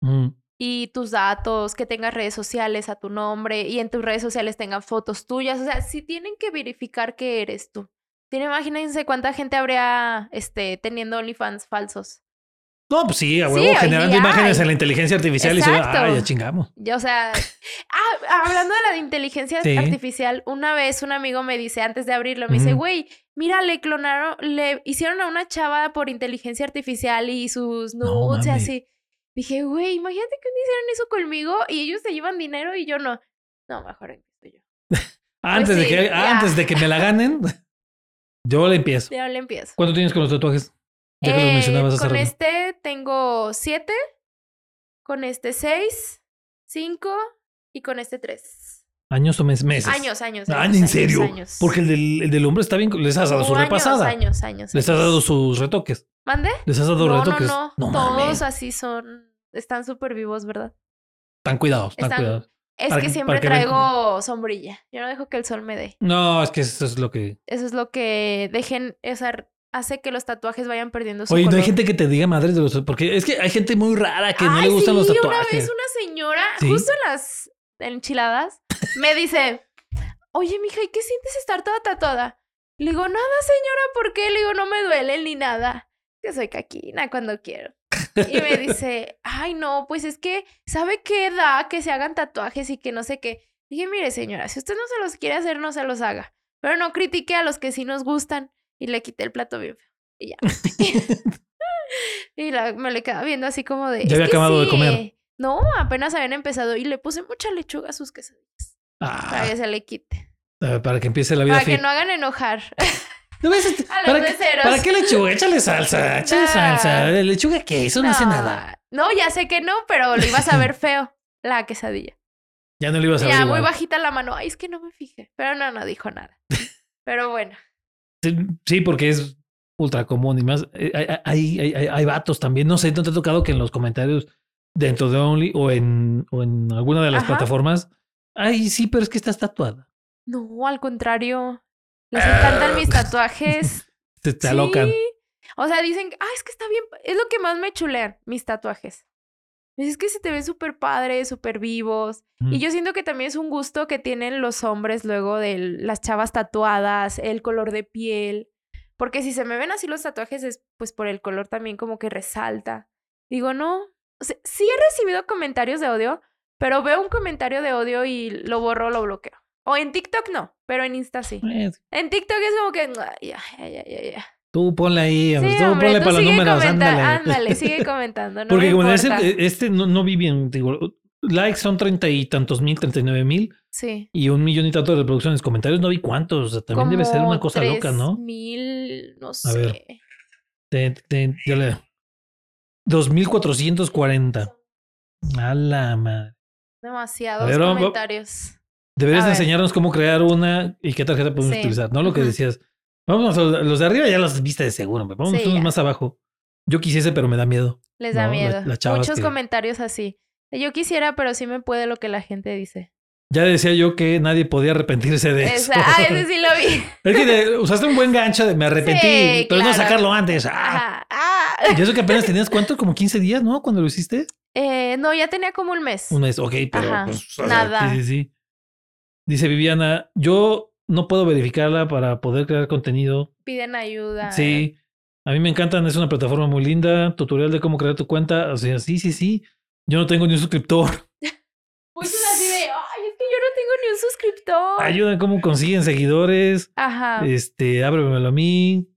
A: Mm.
B: Y tus datos, que tengas redes sociales a tu nombre y en tus redes sociales tengan fotos tuyas. O sea, sí tienen que verificar que eres tú. Tiene, imagínense cuánta gente habría este, teniendo OnlyFans falsos.
A: No, pues sí, a huevo, generando imágenes
B: hay.
A: en la inteligencia artificial y se ah, ya chingamos.
B: Ya, o sea, ah, hablando de la de inteligencia
A: Sí.
B: artificial, una vez un amigo me dice, antes de abrirlo, me dice, güey, mira, le clonaron, le hicieron a una chava por inteligencia artificial y sus
A: No
B: nudes y así. Dije, güey, imagínate que hicieron eso conmigo y ellos se llevan dinero y yo no. No, mejor empiezo yo.
A: Antes, de
B: Pues sí,
A: que,
B: ya.
A: antes de que me la ganen, yo le empiezo.
B: Ya le empiezo.
A: ¿Cuánto tienes con los tatuajes? Ya que los
B: Eh,
A: mencionabas hace
B: con
A: rato.
B: este tengo siete, con este seis, cinco y con este tres.
A: ¿Años o mes- meses?
B: Años, años.
A: Ah,
B: años,
A: ¿en serio?
B: años.
A: Porque el del, el del hombre está bien. Les has dado su
B: Uh, años,
A: repasada.
B: Años, años,
A: Les has dado sus retoques.
B: ¿Mande?
A: Les has dado
B: No, no,
A: retoques.
B: no.
A: No
B: Todos
A: mames.
B: así son. Están súper vivos, ¿verdad?
A: Están cuidados, están
B: Están-
A: cuidados.
B: Es que siempre
A: que
B: traigo sombrilla. Yo no dejo que el sol me dé.
A: No, es que eso es lo que.
B: Eso es lo que dejen, esa, hace que los tatuajes vayan perdiendo su
A: Oye, no hay gente que te diga madres de los. Porque es que hay gente muy rara que no le gustan los
B: sí,
A: tatuajes.
B: Una vez una señora,
A: ¿Sí?
B: justo en las enchiladas, me dice, oye, mija, ¿y qué sientes estar toda tatuada? Le digo, nada, señora, ¿por qué? Le digo, no me duele ni nada. Que soy caquina cuando quiero. Y me dice, ay, no, pues es que, ¿sabe qué da que se hagan tatuajes y que no sé qué? Dije, mire, señora, si usted no se los quiere hacer, no se los haga. Pero no critique a los que sí nos gustan. Y le quité el plato bien feo. Y ya. y la- me le quedaba viendo así como de.
A: Ya
B: "Es
A: había acabado de comer".
B: No, apenas habían empezado. Y le puse mucha lechuga a sus quesadillas. Para
A: Ah,
B: que se le quite.
A: eh, para que empiece la vida
B: Para que no hagan enojar.
A: ¿No ves? Este-
B: A los
A: ¿Para, qué. ¿Para qué lechuga? Échale salsa, échale
B: Nah.
A: salsa. ¿Lechuga qué? Eso no, hace nada.
B: No, ya sé que no, pero lo ibas a ver feo. La quesadilla.
A: Ya no le ibas a ver
B: Ya, muy bajita la mano. Ay, es que no me fijé. Pero no, no dijo nada. Pero bueno.
A: Sí, porque es ultra común y más. eh, Hay, hay, hay, hay- hay vatos también. No sé, ¿no te ha tocado que en los comentarios dentro de Only o en, o en alguna de las
B: Ajá.
A: plataformas? Ay, sí, pero es que estás tatuada.
B: No, al contrario. Les encantan mis tatuajes.
A: Te, te alocan.
B: Sí. O sea, dicen, ah, es que está bien. Es lo que más me chulean, mis tatuajes. Es que se te ven súper padres, súper vivos.
A: Mm.
B: Y yo siento que también es un gusto que tienen los hombres luego de las chavas tatuadas, el color de piel. Porque si se me ven así los tatuajes es pues por el color también como que resalta. Digo, no. O sea, sí he recibido comentarios de odio, pero veo un comentario de odio y lo borro, lo bloqueo. O en TikTok no, pero en Insta sí. En TikTok es como que, "Ah, ya, ya, ya, ya, ya.
A: tú ponle ahí,
B: Sí,
A: tú
B: hombre,
A: ponle
B: tú
A: para los números, ándale.
B: ándale, sigue comentando, no
A: Porque
B: me
A: como
B: importa.
A: ese, este no, no vi bien, digo, likes son treinta y tantos mil, treinta y nueve mil
B: Sí.
A: y un millón y tanto de reproducciones. Comentarios no vi cuántos, o sea, también debe ser una cosa loca, ¿no?
B: mil, no
A: A
B: sé.
A: ver. Te- te- ya le- 2440. A la madre.
B: Demasiados
A: A ver,
B: comentarios.
A: Deberías enseñarnos cómo crear una y qué tarjeta podemos
B: Sí.
A: utilizar, ¿no? Lo que decías. Vamos a los de arriba ya los viste de seguro, hombre. Vamos
B: Sí,
A: unos más abajo. Yo quisiese, pero me da miedo.
B: Les da
A: No,
B: miedo. Muchos
A: que-
B: comentarios así. Yo quisiera, pero sí me puede lo que la gente dice.
A: Ya decía yo que nadie podía arrepentirse de eso.
B: Ah, ese sí lo vi.
A: Es que usaste un buen gancho de me arrepentí,
B: Sí,
A: pero no sacarlo antes. Ah.
B: Ajá. Ah.
A: Y eso que apenas tenías cuánto, como 15 días, ¿no? Cuando lo hiciste.
B: Eh, no, ya tenía como un mes.
A: Un mes, ok, pero
B: Ajá,
A: pues,
B: nada.
A: Sí, sí, sí. Dice Viviana, yo no puedo verificarla para poder crear contenido.
B: Piden ayuda.
A: Sí, A mí me encantan, es una plataforma muy linda, tutorial de cómo crear tu cuenta. O sea, sí, sí, sí. Yo no tengo ni un suscriptor.
B: Muchos así de, ay, es que yo no tengo ni un suscriptor.
A: Ayudan cómo consiguen seguidores.
B: Ajá.
A: Este, ábremelo a mí.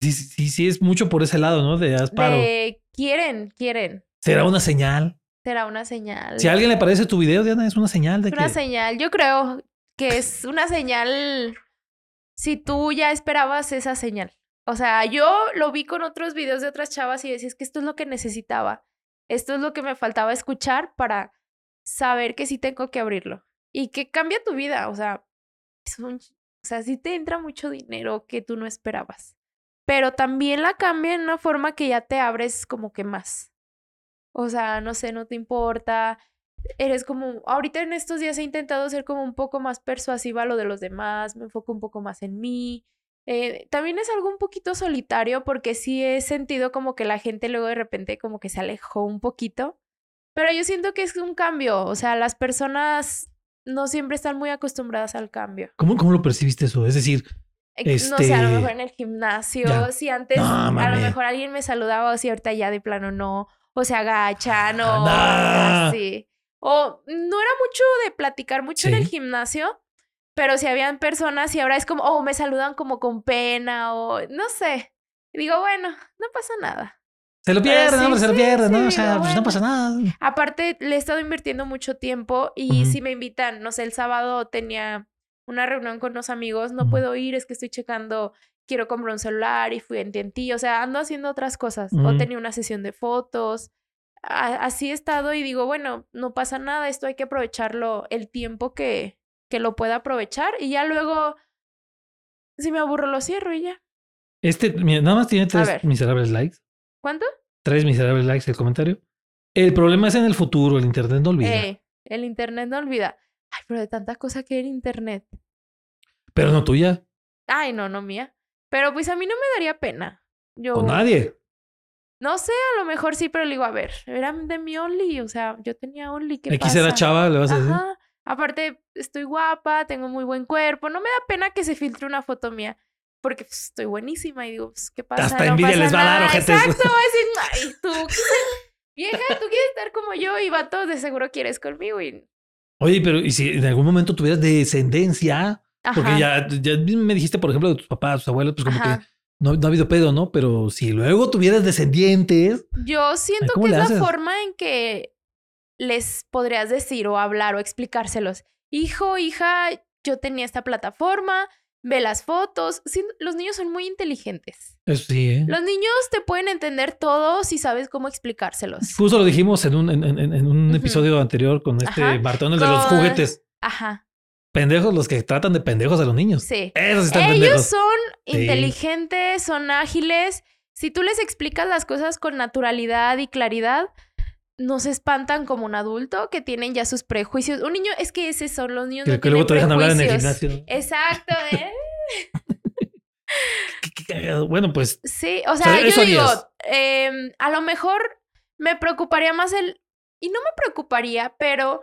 A: Sí, sí, sí, sí, es mucho por ese lado, ¿no? De Asparo.
B: De, quieren, quieren.
A: Será una señal.
B: Será una señal.
A: Si a alguien le parece tu video, Diana, es una señal de
B: Es una
A: que.
B: señal. Yo creo que es una señal si tú ya esperabas esa señal. O sea, yo lo vi con otros videos de otras chavas y decías que esto es lo que necesitaba. Esto es lo que me faltaba escuchar para saber que sí tengo que abrirlo. Y que cambia tu vida. O sea, es un, o sea, sí te entra mucho dinero que tú no esperabas. Pero también la cambia en una forma que ya te abres como que más. O sea, no sé, no te importa. Eres como, ahorita en estos días he intentado ser como un poco más persuasiva a lo de los demás, me enfoco un poco más en mí. Eh, también es algo un poquito solitario porque sí he sentido como que la gente luego de repente como que se alejó un poquito. Pero yo siento que es un cambio, o sea, las personas no siempre están muy acostumbradas al cambio.
A: ¿Cómo, ¿Cómo lo percibiste eso? Es decir,
B: Eh, No sé, a lo
A: Este,
B: mejor en el gimnasio,
A: ya.
B: si antes
A: No,
B: a lo mejor alguien me saludaba o si ahorita ya de plano no, o se agachan o
A: Ah, nah.
B: así. O no era mucho de platicar mucho en el
A: Sí.
B: gimnasio, pero si habían personas y ahora es como, oh, me saludan como con pena o no sé. Y digo, bueno, no pasa nada.
A: se lo pierden,
B: sí,
A: hombre, se lo
B: sí,
A: pierden,
B: sí,
A: ¿no? O sea, pues no pasa nada.
B: Aparte, le he estado invirtiendo mucho tiempo y si me invitan, no sé, el sábado tenía una reunión con unos amigos, no puedo ir, es que estoy checando, quiero comprar un celular y fui en TNT, o sea, ando haciendo otras cosas. O
A: Ujú.
B: tenía una sesión de fotos. A- así he estado y digo, bueno, no pasa nada, esto hay que aprovecharlo el tiempo que, que lo pueda aprovechar y ya luego, si me aburro, lo cierro y ya.
A: Este, mira, nada más tiene tres miserables likes.
B: ¿Cuánto?
A: Tres miserables likes el comentario. El problema es en el futuro, el internet no olvida.
B: Eh, el internet no olvida. Ay, pero de tanta cosa que hay en internet.
A: Pero no tuya,
B: Ay, no, no mía. Pero pues a mí no me daría pena. Yo
A: con nadie.
B: no sé, a lo mejor sí, pero le digo, a ver, era de mi Only, o sea, yo tenía Only, ¿qué
A: Aquí
B: pasa?
A: será chava, le vas a decir.
B: Ajá. Aparte, estoy guapa, tengo muy buen cuerpo, no me da pena que se filtre una foto mía. Porque pues, estoy buenísima y digo, pues, ¿qué pasa?
A: Hasta
B: No
A: envidia
B: pasa
A: les va a dar, ojetes.
B: Exacto, va a decir, ay, tú, vieja, tú quieres estar como yo y vato, de seguro quieres conmigo y...
A: Oye, pero ¿y si en algún momento tuvieras descendencia? Porque ya, ya me dijiste, por ejemplo, de tus papás, tus abuelos, pues como
B: ajá.
A: que no, no ha habido pedo, ¿no? Pero si luego tuvieras descendientes,
B: Yo siento
A: ¿cómo
B: que es la
A: haces?
B: forma en que les podrías decir o hablar o explicárselos. Hijo, hija, yo tenía esta plataforma, ve las fotos. Sí, los niños son muy inteligentes.
A: eso sí, ¿eh?
B: Los niños te pueden entender todo si sabes cómo explicárselos.
A: Justo lo dijimos en un, en, en- en un episodio anterior con este. Bartón, el de los juguetes.
B: Ajá,
A: Pendejos los que tratan de pendejos a los niños.
B: sí.
A: Esos están
B: Ellos
A: pendejos.
B: son
A: Sí.
B: inteligentes, son ágiles. Si tú les explicas las cosas con naturalidad y claridad, no se espantan como un adulto que tienen ya sus prejuicios. Un niño, es que esos son los niños
A: Que,
B: no
A: que luego te dejan hablar en el gimnasio.
B: Exacto, ¿eh?
A: Qué- qué cagado. Bueno, pues
B: Sí, o
A: sea,
B: sea,
A: eso
B: yo digo, em, a lo mejor me preocuparía más el, y no me preocuparía, pero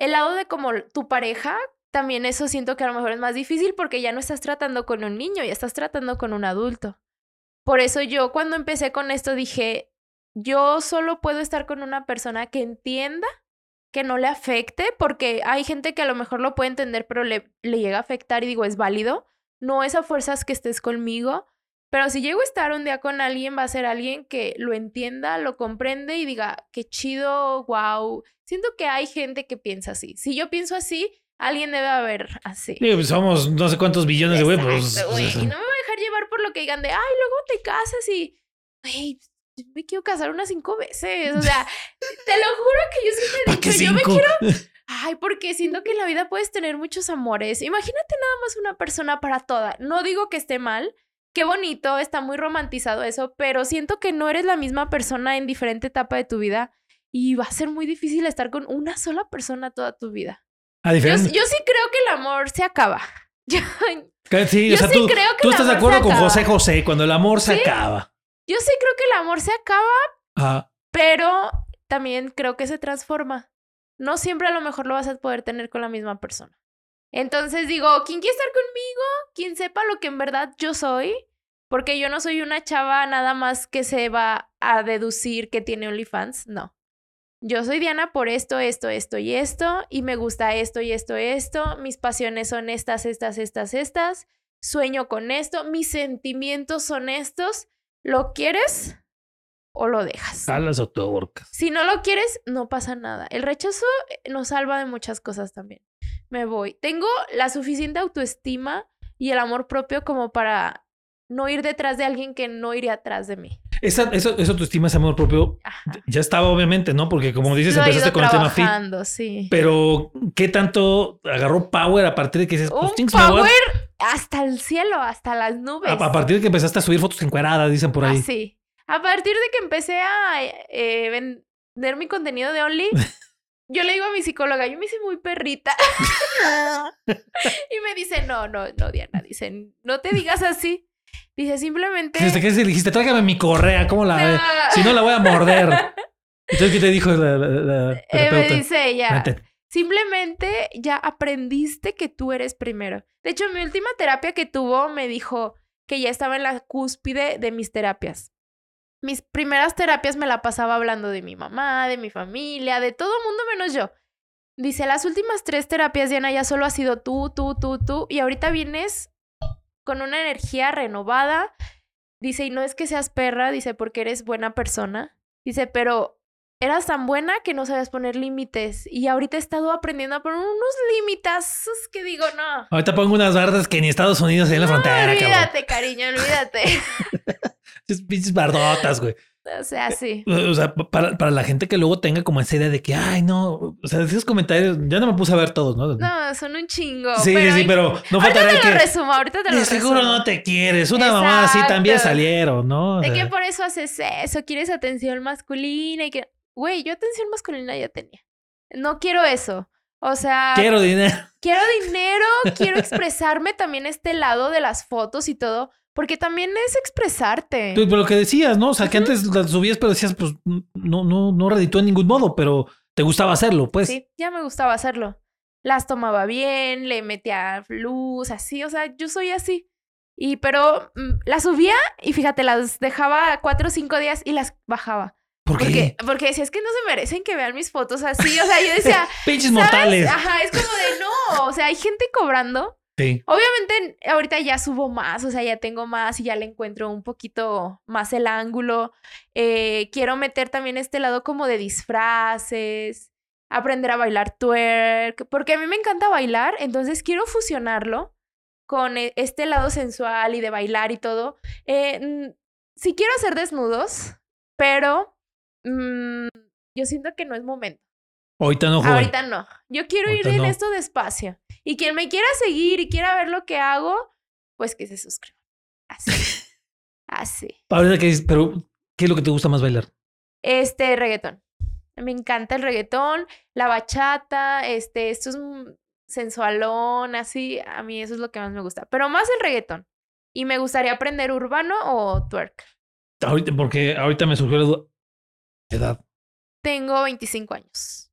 B: el lado de como tu pareja, también eso siento que a lo mejor es más difícil porque ya no estás tratando con un niño, ya estás tratando con un adulto. Por eso yo cuando empecé con esto dije, yo solo puedo estar con una persona que entienda, que no le afecte, porque hay gente que a lo mejor lo puede entender, pero le, le llega a afectar y digo, es válido. No es a fuerzas que estés conmigo, pero si llego a estar un día con alguien, va a ser alguien que lo entienda, lo comprende y diga, qué chido, wow. Siento que hay gente que piensa así. Si yo pienso así, alguien debe haber así.
A: pues, somos no sé cuántos billones de güey. Pues,
B: Y no me voy a dejar llevar por lo que digan de, ay, luego te casas y, me quiero casar unas cinco veces. O sea, te lo juro que yo siempre he
A: ¿Para qué
B: dicho, yo me quiero Ay, porque siento que en la vida puedes tener muchos amores. Imagínate nada más una persona para toda. No digo que esté mal. Qué bonito, está muy romantizado eso, pero siento que no eres la misma persona en diferente etapa de tu vida y va a ser muy difícil estar con una sola persona toda tu vida.
A: A
B: Yo,
A: diferencia.
B: yo sí creo que el amor se acaba. Yo,
A: sí,
B: yo
A: o sea,
B: sí
A: tú,
B: creo que
A: tú
B: el
A: estás de
B: amor se
A: acuerdo con. José José cuando el amor se
B: Sí.
A: acaba.
B: yo sí creo que el amor se acaba,
A: Ajá.
B: pero también creo que se transforma. No siempre a lo mejor lo vas a poder tener con la misma persona. Entonces digo, quien quiere estar conmigo, quien sepa lo que en verdad yo soy, Porque yo no soy una chava nada más que se va a deducir que tiene OnlyFans, no. Yo soy Diana por esto, esto, esto y esto, y me gusta esto y esto, esto, mis pasiones son estas, estas, estas, estas, sueño con esto, mis sentimientos son estos, ¿lo quieres? o lo dejas.
A: Alas o te
B: Si no lo quieres, no pasa nada. El rechazo eh, nos salva de muchas cosas también. Me voy. Tengo la suficiente autoestima y el amor propio como para no ir detrás de alguien que no iría atrás de mí.
A: Esa, eso, eso tu estima, ese amor propio, ya estaba obviamente, ¿no? Porque como dices, empezaste con el tema fit.
B: Sí.
A: Pero, ¿qué tanto agarró power a partir de que dices,
B: pues, power hasta el cielo, hasta las nubes.
A: A, partir de que empezaste a subir fotos encueradas, dicen por ahí.
B: Ah, sí. A partir de que empecé a eh, vender mi contenido de Only, yo le digo a mi psicóloga, yo me hice muy perrita. y me dice, no, no, no, Diana, dicen, no te digas así. Dice, simplemente.
A: Desde que dijiste, tráigame mi correa, ¿cómo la Si no la voy a morder. Entonces, ¿qué te dijo la,
B: eh, me dice ella. Simplemente ya aprendiste que tú eres primero. De hecho, mi última terapia que tuvo me dijo que ya estaba en la cúspide de mis terapias mis primeras terapias me la pasaba hablando de mi mamá, de mi familia, de todo el mundo menos yo. Dice, las últimas tres terapias, Diana, ya solo ha sido tú, tú, tú, tú, y ahorita vienes con una energía renovada. Dice, y no es que seas perra, dice, porque eres buena persona. Dice, pero eras tan buena que no sabías poner límites. Y ahorita he estado aprendiendo a poner unos límites que digo, no.
A: Ahorita pongo unas bardas que ni Estados Unidos en la frontera.
B: Olvídate, cariño, olvídate.
A: Es pinches bardotas, güey.
B: O sea, sí.
A: O sea, para, para, la gente que luego tenga como esa idea de que, ay, no, o sea, esos comentarios, ya no me puse a ver todos, ¿no?
B: No, son un chingo.
A: Sí, sí, sí, pero no faltará
B: ahorita
A: te
B: lo resumo, ahorita te lo resumo.
A: Seguro no te quieres, una mamá así también salieron, ¿no?
B: de que por eso haces eso, quieres atención masculina y que, güey, yo atención masculina ya tenía. No quiero eso. O sea,
A: quiero dinero.
B: Quiero dinero, quiero expresarme también este lado de las fotos y todo, porque también es expresarte.
A: Pero lo que decías, ¿no? O sea, que antes las subías, pero decías, pues no, no, no reditó en ningún modo, pero te gustaba hacerlo, pues.
B: Sí, ya me gustaba hacerlo. Las tomaba bien, le metía luz, así, o sea, yo soy así. Y pero mm, las subía y fíjate, las dejaba cuatro o cinco días y las bajaba.
A: ¿Por qué?
B: Porque, porque decía, es que no se merecen que vean mis fotos así. O sea, yo decía.
A: Pinches mortales.
B: Ajá, es como de no. O sea, hay gente cobrando Obviamente ahorita ya subo más, o sea, ya tengo más y ya le encuentro un poquito más el ángulo. Eh, quiero meter también este lado como de disfraces, aprender a bailar twerk, porque a mí me encanta bailar, entonces quiero fusionarlo con e, este lado sensual y de bailar y todo. Eh, sí quiero hacer desnudos, pero mm, yo siento que no es momento.
A: Ahorita no,
B: Ahorita no. Yo quiero ir en esto despacio. Y quien me quiera seguir y quiera ver lo que hago, pues que se suscriba. Así. Así.
A: Ahorita que pero ¿qué es lo que te gusta más bailar?
B: Este, reggaetón. Me encanta el reggaetón, la bachata, este, esto es sensualón, así. A mí eso es lo que más me gusta. Pero más el reggaetón. Y me gustaría aprender urbano o twerk.
A: Ahorita, porque ahorita me surgió la edad.
B: Tengo 25 años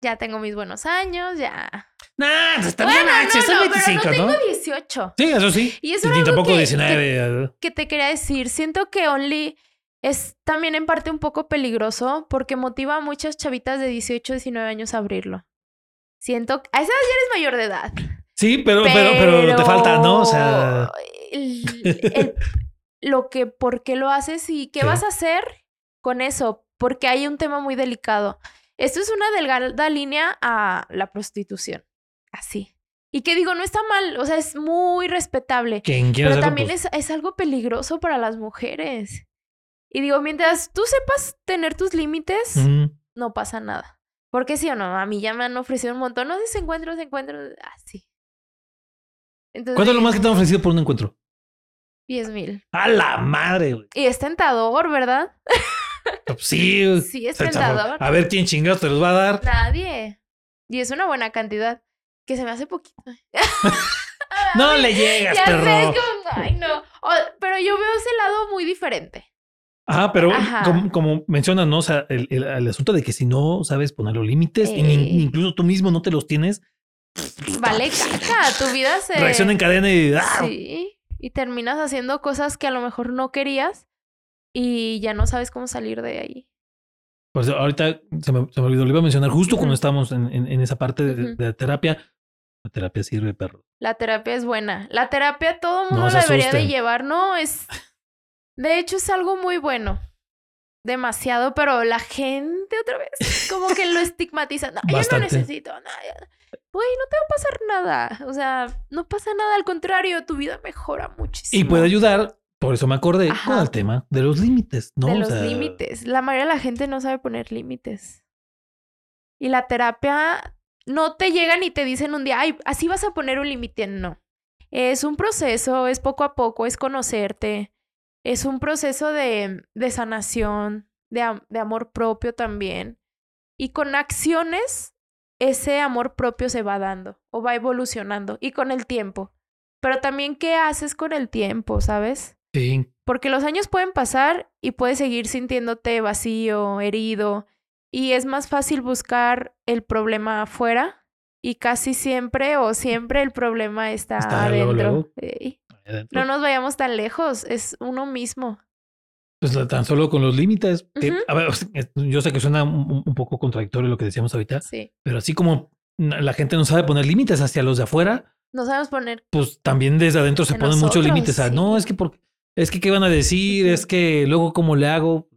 B: ya tengo mis buenos años, ya.
A: Nah, pues está bien, no, son 25,
B: pero no, tengo 18.
A: Sí, eso sí.
B: Y eso
A: es tampoco
B: que,
A: 19.
B: Que, te quería decir, siento que Only es también en parte un poco peligroso porque motiva a muchas chavitas de 18, 19 años a abrirlo. Siento que a esa edad ya eres mayor de edad.
A: Sí, pero, pero, pero, te falta, ¿no? O sea.
B: lo que, ¿por qué lo haces y qué vas a hacer con eso? Porque hay un tema muy delicado. Esto es una delgada línea a la prostitución. Así. Y que digo, no está mal, o sea, es muy respetable. pero también es, es, algo peligroso para las mujeres. Y digo, mientras tú sepas tener tus límites, no pasa nada. Porque sí o no, a mí ya me han ofrecido un montón. No sé si encuentro, se encuentro, así.
A: ¿Cuánto es lo más que te han ofrecido por un encuentro?
B: 10 mil.
A: A la madre, güey.
B: Y es tentador, ¿verdad?
A: Pues sí.
B: Sí, es tentador.
A: A ver quién chingados te los va a dar.
B: Nadie. Y es una buena cantidad. Que se me hace poquito.
A: no le llegas, perro.
B: ay, no. pero yo veo ese lado muy diferente.
A: Ajá, pero Como, como, mencionas, ¿no? O sea, el, el, asunto de que si no sabes poner los límites, eh. incluso tú mismo no te los tienes.
B: Vale, caca, tu vida se.
A: Reacciona en cadena y. ¡ah!
B: Sí. Y terminas haciendo cosas que a lo mejor no querías y ya no sabes cómo salir de ahí.
A: Pues ahorita se me, se me olvidó, lo iba a mencionar justo cuando estábamos en, en- en esa parte de,
B: Ujú.
A: de la terapia. La terapia sirve, perro.
B: La terapia es buena. La terapia todo el mundo
A: No
B: la debería de llevar. No, es... De hecho, es algo muy bueno. Demasiado, pero la gente otra vez como que lo estigmatiza. No, yo no necesito nada. Güey, no te va a pasar nada. O sea, no pasa nada. Al contrario, tu vida mejora muchísimo.
A: Y puede ayudar, por eso me acordé,
B: Ajá.
A: con el tema de los límites, ¿no?
B: de
A: O
B: los
A: sea,
B: límites. La mayoría de la gente no sabe poner límites. Y la terapia no te llegan y te dicen un día, ay, así vas a poner un límite. No. Es un proceso, es poco a poco, es conocerte. Es un proceso de, de sanación, de, de amor propio también. Y con acciones, ese amor propio se va dando o va evolucionando. Y con el tiempo. Pero también, ¿qué haces con el tiempo, sabes?
A: Sí,
B: Porque los años pueden pasar y puedes seguir sintiéndote vacío, herido, y es más fácil buscar el problema afuera y casi siempre o siempre el problema está, adentro.
A: luego.
B: Ey,
A: adentro.
B: No nos vayamos tan lejos, es uno mismo.
A: Pues tan solo con los límites. a ver, yo sé que suena un, un poco contradictorio lo que decíamos ahorita,
B: Sí.
A: pero así como la gente no sabe poner límites hacia los de afuera,
B: No sabemos poner.
A: pues también desde adentro se ponen muchos límites. a, no, es que por, es que qué van a decir, es que luego cómo le hago.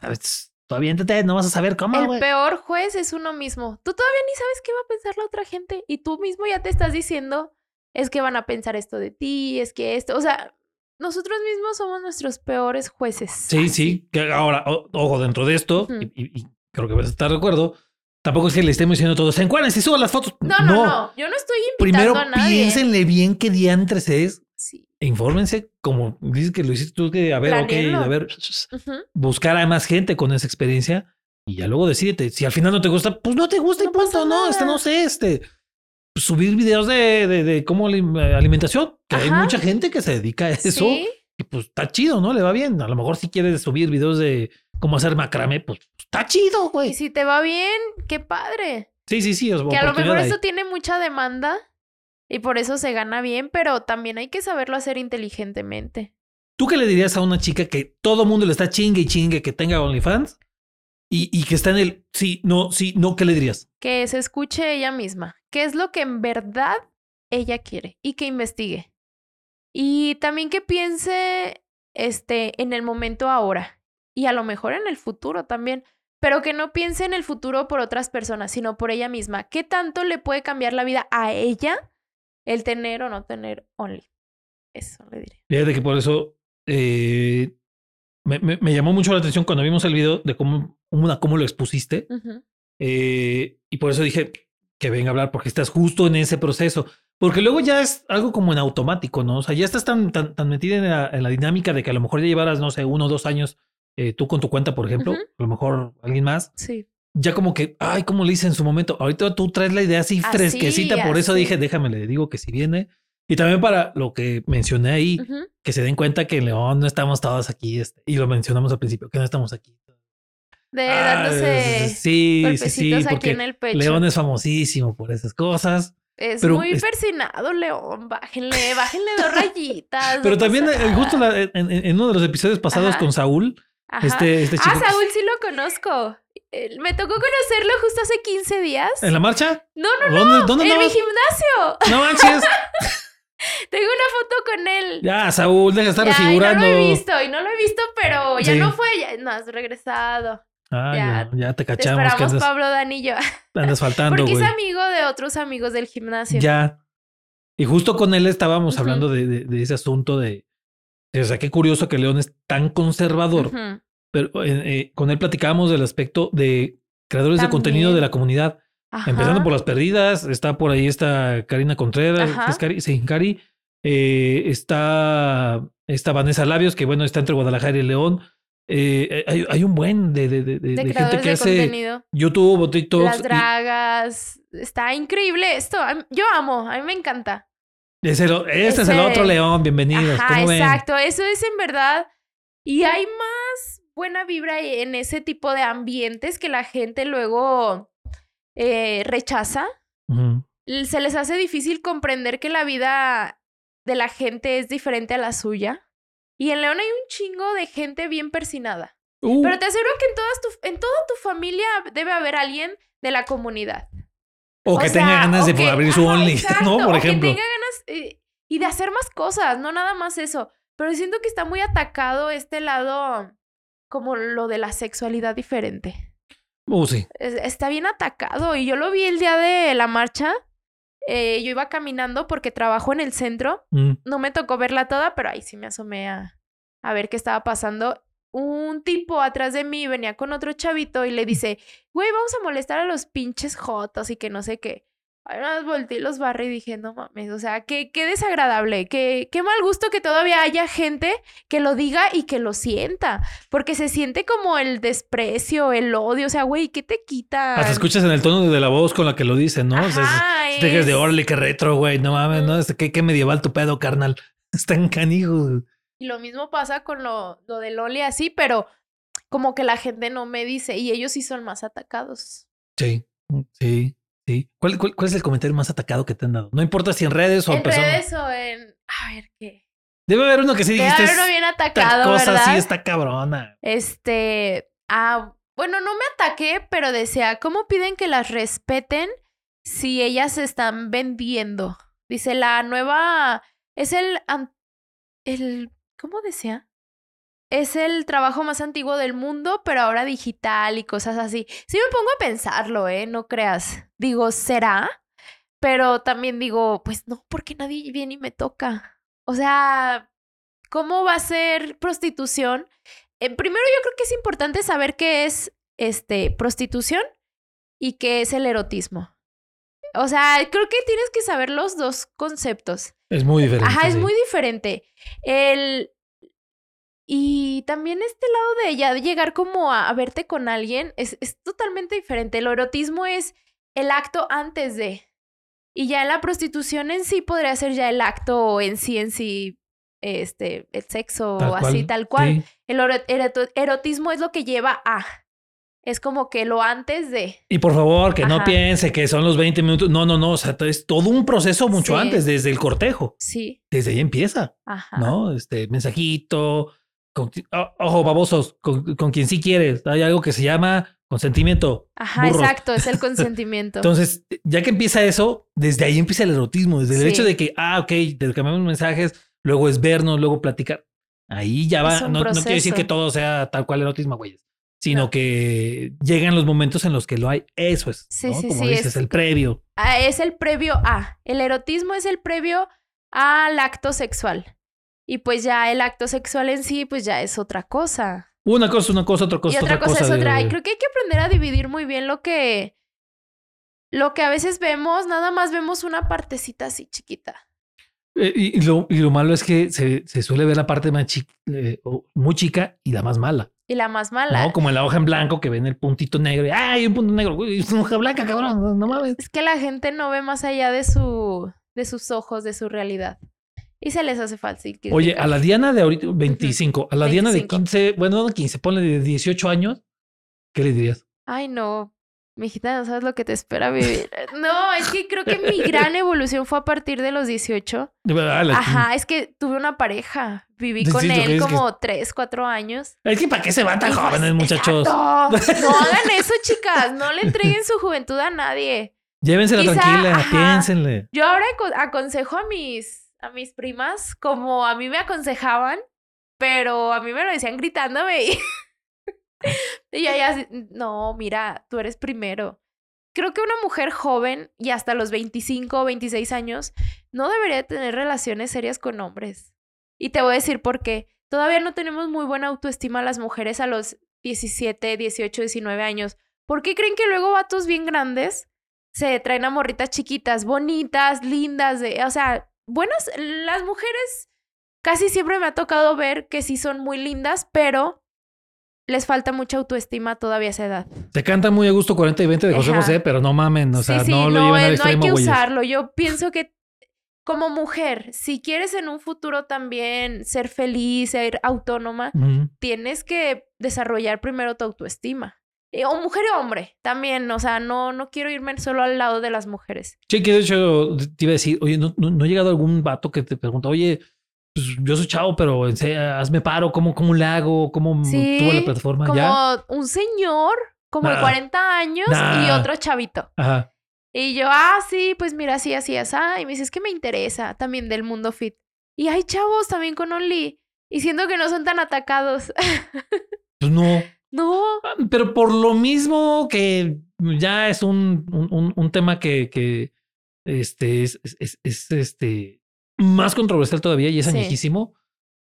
A: ¿Sabes? Todavía aviéntate, no vas a saber cómo,
B: el peor juez es uno mismo. Tú todavía ni sabes qué va a pensar la otra gente y tú mismo ya te estás diciendo, es que van a pensar esto de ti, es que esto, o sea, nosotros mismos somos nuestros peores jueces.
A: Sí, sí. Que ahora, o- ojo, dentro de esto, y, y- y creo que vas a estar de acuerdo, tampoco es que le estemos diciendo todos, encuadren y suban las fotos.
B: No, no, no, Yo no estoy invitando
A: Primero
B: a nadie.
A: piénsenle bien qué diantres es
B: Sí.
A: Infórmense, como dices que lo hiciste tú, que a ver, ok,
B: Planéenlo.
A: a ver,
B: Ujú.
A: buscar a más gente con esa experiencia y ya luego decídete. Si al final no te gusta, pues no te gusta y
B: No pasa
A: punto, no, este no sé, este. Subir videos de, de, de cómo alim- alimentación, que hay mucha gente que se dedica a eso
B: Sí,
A: y pues está chido, ¿no? Le va bien. A lo mejor si quieres subir videos de cómo hacer macramé, pues está chido,
B: y
A: güey.
B: si te va bien, qué padre.
A: Sí, sí, sí. es
B: Que a lo mejor esto tiene mucha demanda y por eso se gana bien, pero también hay que saberlo hacer inteligentemente.
A: ¿Tú qué le dirías a una chica que todo mundo le está chingue y chingue que tenga OnlyFans y, y que está en el sí, no, sí, no? ¿Qué le dirías?
B: Que se escuche ella misma, qué es lo que en verdad ella quiere y que investigue. Y también que piense este en el momento ahora y a lo mejor en el futuro también, pero que no piense en el futuro por otras personas, sino por ella misma. ¿Qué tanto le puede cambiar la vida a ella el tener o no tener Only? Eso le diré.
A: Fíjate que por eso eh, me, me- me llamó mucho la atención cuando vimos el video de cómo, una, cómo lo expusiste. Eh, y por eso dije que venga a hablar porque estás justo en ese proceso. Porque luego ya es algo como en automático, ¿no? O sea, ya estás tan, tan, tan metida en la, en la dinámica de que a lo mejor ya llevaras, no sé, uno o dos años eh, tú con tu cuenta, por ejemplo, a lo mejor alguien más.
B: Sí.
A: Ya como que, ay, ¿cómo le hice en su momento? Ahorita tú traes la idea así,
B: Así,
A: fresquecita, por eso dije, déjame, le digo que si viene. Y también para lo que mencioné ahí,
B: Ujú.
A: que se den cuenta que en León no estamos todos aquí, este, y lo mencionamos al principio, que no estamos aquí.
B: De
A: Ah,
B: dándose
A: sí, sí, sí,
B: golpecitos aquí
A: porque
B: en el pecho.
A: León es famosísimo por esas cosas.
B: Es
A: pero
B: muy
A: es-
B: persinado, León. Bájenle, bájenle dos rayitas.
A: Pero
B: no
A: también
B: nada.
A: la- en, en- uno de los episodios pasados
B: Ajá.
A: con Saúl,
B: Ajá.
A: este, este chico.
B: Ah, Saúl sí lo conozco. Me tocó conocerlo justo hace 15 días.
A: ¿En la marcha?
B: No, no,
A: ¿Dónde, dónde
B: en mi gimnasio.
A: No manches.
B: Tengo una foto con él.
A: Ya, Saúl, deja de estar
B: Ya, y no lo he visto, y no lo he visto, pero ya
A: Sí.
B: no fue, ya no has regresado.
A: Ah,
B: Ya,
A: ya, ya te
B: Te
A: cachamos que
B: esperamos, Pablo, Dani y yo.
A: andas faltando,
B: Porque es amigo de otros amigos del gimnasio.
A: Ya. Y justo con él estábamos hablando de, de- de ese asunto de. O sea, qué curioso que León es tan conservador.
B: Ujú.
A: Pero eh, eh, con él platicábamos del aspecto de creadores de
B: También.
A: contenido de la comunidad.
B: Ajá.
A: Empezando por las perdidas, está por ahí esta Karina Contreras,
B: Ajá.
A: ¿qué es Cari? Sí, Cari. Eh, está, está Vanessa Labios, que bueno, está entre Guadalajara y León. Eh, hay, hay un buen de, de, de- de-
B: de
A: de gente que
B: de
A: hace
B: contenido.
A: YouTube o TikToks.
B: Las
A: y
B: dragas. Está increíble esto. Yo amo, a mí me encanta.
A: ese este es el
B: Ese-
A: otro León, bienvenidos.
B: Ajá,
A: ¿Cómo ven?
B: exacto. Eso es en verdad. Y hay más buena vibra en ese tipo de ambientes que la gente luego eh, rechaza. Se les hace difícil comprender que la vida de la gente es diferente a la suya. Y en León hay un chingo de gente bien persinada.
A: Uh,
B: Pero te aseguro que en, todas tu, en toda tu familia debe haber alguien de la comunidad.
A: o que
B: sea,
A: tenga ganas de
B: que-
A: abrir su
B: ajá,
A: Only,
B: exacto,
A: ¿no? Por ejemplo.
B: Que tenga ganas eh, y de hacer más cosas, no nada más eso. Pero siento que está muy atacado este lado, como lo de la sexualidad diferente.
A: Uh, sí.
B: Es- Está bien atacado. Y yo lo vi el día de la marcha. Eh, yo iba caminando porque trabajo en el centro.
A: Mm.
B: No me tocó verla toda, pero ahí sí me asomé a, a ver qué estaba pasando. Un tipo atrás de mí venía con otro chavito y le dice, güey, vamos a molestar a los pinches jotos y que no sé qué. Ahí nada más volteé los barré y dije, no mames, o sea, qué, qué desagradable, qué, qué mal gusto que todavía haya gente que lo diga y que lo sienta, porque se siente como el desprecio, el odio, o sea, güey, ¿qué te quita?
A: Hasta escuchas en el tono de la voz con la que lo dicen, ¿no? O sea, es-
B: Ajá,
A: de órale, qué retro, güey. No mames, ¿no? Este, ¿Qué, qué medieval tu pedo, carnal. Está en canijo.
B: Y lo mismo pasa con lo, lo de Loli así, pero como que la gente no me dice y ellos sí son más atacados.
A: Sí, sí, sí. ¿Cuál, cuál, cuál es el comentario más atacado que te han dado? No importa si en redes o en,
B: en
A: persona.
B: redes o en... A ver, ¿qué?
A: Debe haber uno que sí
B: Debe
A: dijiste.
B: haber uno bien atacado,
A: cosa
B: ¿verdad?
A: sí está cabrona.
B: Este... Ah, bueno, no me ataqué, pero decía, ¿cómo piden que las respeten si ellas se están vendiendo? Dice, la nueva... Es el... el ¿Cómo decía? Es el trabajo más antiguo del mundo, pero ahora digital y cosas así. Sí me pongo a pensarlo, ¿eh? No creas. Digo, ¿será? Pero también digo, pues no, porque nadie viene y me toca. O sea, ¿cómo va a ser prostitución? Eh, primero yo creo que es importante saber qué es este, prostitución y qué es el erotismo. O sea, creo que tienes que saber los dos conceptos.
A: Es muy diferente.
B: Ajá, es
A: sí.
B: muy diferente. El... Y también este lado de ya llegar como a, a verte con alguien es, es totalmente diferente. El erotismo es el acto antes de. Y ya la prostitución en sí podría ser ya el acto en sí, en sí, este, el sexo o así,
A: cual,
B: tal cual.
A: sí.
B: El erotismo es lo que lleva a. Es como que lo antes de.
A: Y por favor, que no piense que son los 20 minutos. No, no, no. O sea, es todo un proceso mucho
B: Sí.
A: antes, desde el cortejo.
B: Sí.
A: Desde ahí empieza,
B: Ajá.
A: ¿no? Este mensajito. Con- ojo, babosos, con, con quien sí quieres. Hay algo que se llama consentimiento.
B: Ajá,
A: burros.
B: exacto, es el consentimiento.
A: Entonces, ya que empieza eso, desde ahí empieza el erotismo. Desde el
B: Sí.
A: hecho de que, ah, ok, te cambiamos mensajes, luego es vernos, luego platicar. Ahí ya va. No, no quiere decir que todo sea tal cual erotismo, güeyes. Sino
B: No.
A: que llegan los momentos en los que lo hay. Eso es.
B: Sí,
A: ¿no?
B: sí,
A: Como
B: sí,
A: dices,
B: es-
A: el previo.
B: Ah, es el previo a. El erotismo es el previo al acto sexual. Y pues ya el acto sexual en sí, pues ya es otra cosa.
A: Una cosa es una cosa, otra cosa
B: y
A: es
B: otra cosa es
A: de-
B: otra. Y creo que hay que aprender a dividir muy bien lo que. Lo que a veces vemos, nada más vemos una partecita así chiquita.
A: Eh, y, y lo, y lo malo es que se, se suele ver la parte más chica, eh, muy chica y la más mala.
B: Y la más mala.
A: ¿no? Como en la hoja en blanco que ven el puntito negro. y, ¡Ay, un punto negro! Güey, es una hoja blanca, cabrón. No, no mames.
B: Es que la gente no ve más allá de su. de sus ojos, de su realidad. Y se les hace fácil.
A: Oye, a la Diana de ahorita, 25, a la Diana de
B: 25.
A: 15, bueno, no 15, ponle de 18 años, ¿qué le dirías?
B: Ay, no. Mijita, no sabes lo que te espera vivir. No, es que creo que mi gran evolución fue a partir de los 18.
A: De verdad, la-
B: Ajá, es que tuve una pareja. Viví con él
A: es que-
B: como 3, 4 años.
A: Es que para qué se van tan
B: pues,
A: jóvenes, muchachos.
B: exacto. No hagan eso, chicas. No le entreguen su juventud a nadie.
A: Llévensela
B: Quizá,
A: tranquila,
B: ajá.
A: piénsenle.
B: Yo ahora aco- aconsejo a mis, a mis primas como a mí me aconsejaban, pero a mí me lo decían gritándome. Y, y así, no, mira, tú eres primero. Creo que una mujer joven y hasta los 25 o 26 años no debería tener relaciones serias con hombres. Y te voy a decir por qué. Todavía no tenemos muy buena autoestima las mujeres a los 17, 18, 19 años. ¿Por qué creen que luego vatos bien grandes se traen a morritas chiquitas, bonitas, lindas, de, o sea, buenas, las mujeres casi siempre me ha tocado ver que sí son muy lindas, pero les falta mucha autoestima todavía a esa edad.
A: Te canta muy a gusto 40 y 20 de José
B: Ajá.
A: José, pero no mamen, o sea,
B: sí, sí,
A: no lo lleven al
B: es- no hay
A: extremo,
B: que
A: güeyes.
B: usarlo. Yo pienso que como mujer, si quieres en un futuro también ser feliz, ser autónoma, tienes que desarrollar primero tu autoestima. Eh, o mujer y hombre también, o sea, no, no quiero irme solo al lado de las mujeres.
A: Sí, que de hecho te iba a decir, oye, ¿no, no, no ha llegado algún vato que te pregunta, oye, pues yo soy chavo, pero en serio, hazme paro, ¿cómo, cómo le hago? ¿Cómo
B: Sí,
A: tuvo la plataforma?
B: Como
A: ¿Ya?
B: un señor, como de
A: Nah.
B: 40 años y otro chavito.
A: Ajá.
B: Y yo, ah, sí, pues mira, así, así, así. Y me dice, es que me interesa también del mundo fit. Y hay chavos también con Only. Y siento que no son tan atacados.
A: Pues no.
B: No,
A: Pero por lo mismo que ya es un, un, un- tema que, que este, es, es- es- es, este, más controversial todavía y es
B: Sí.
A: añejísimo.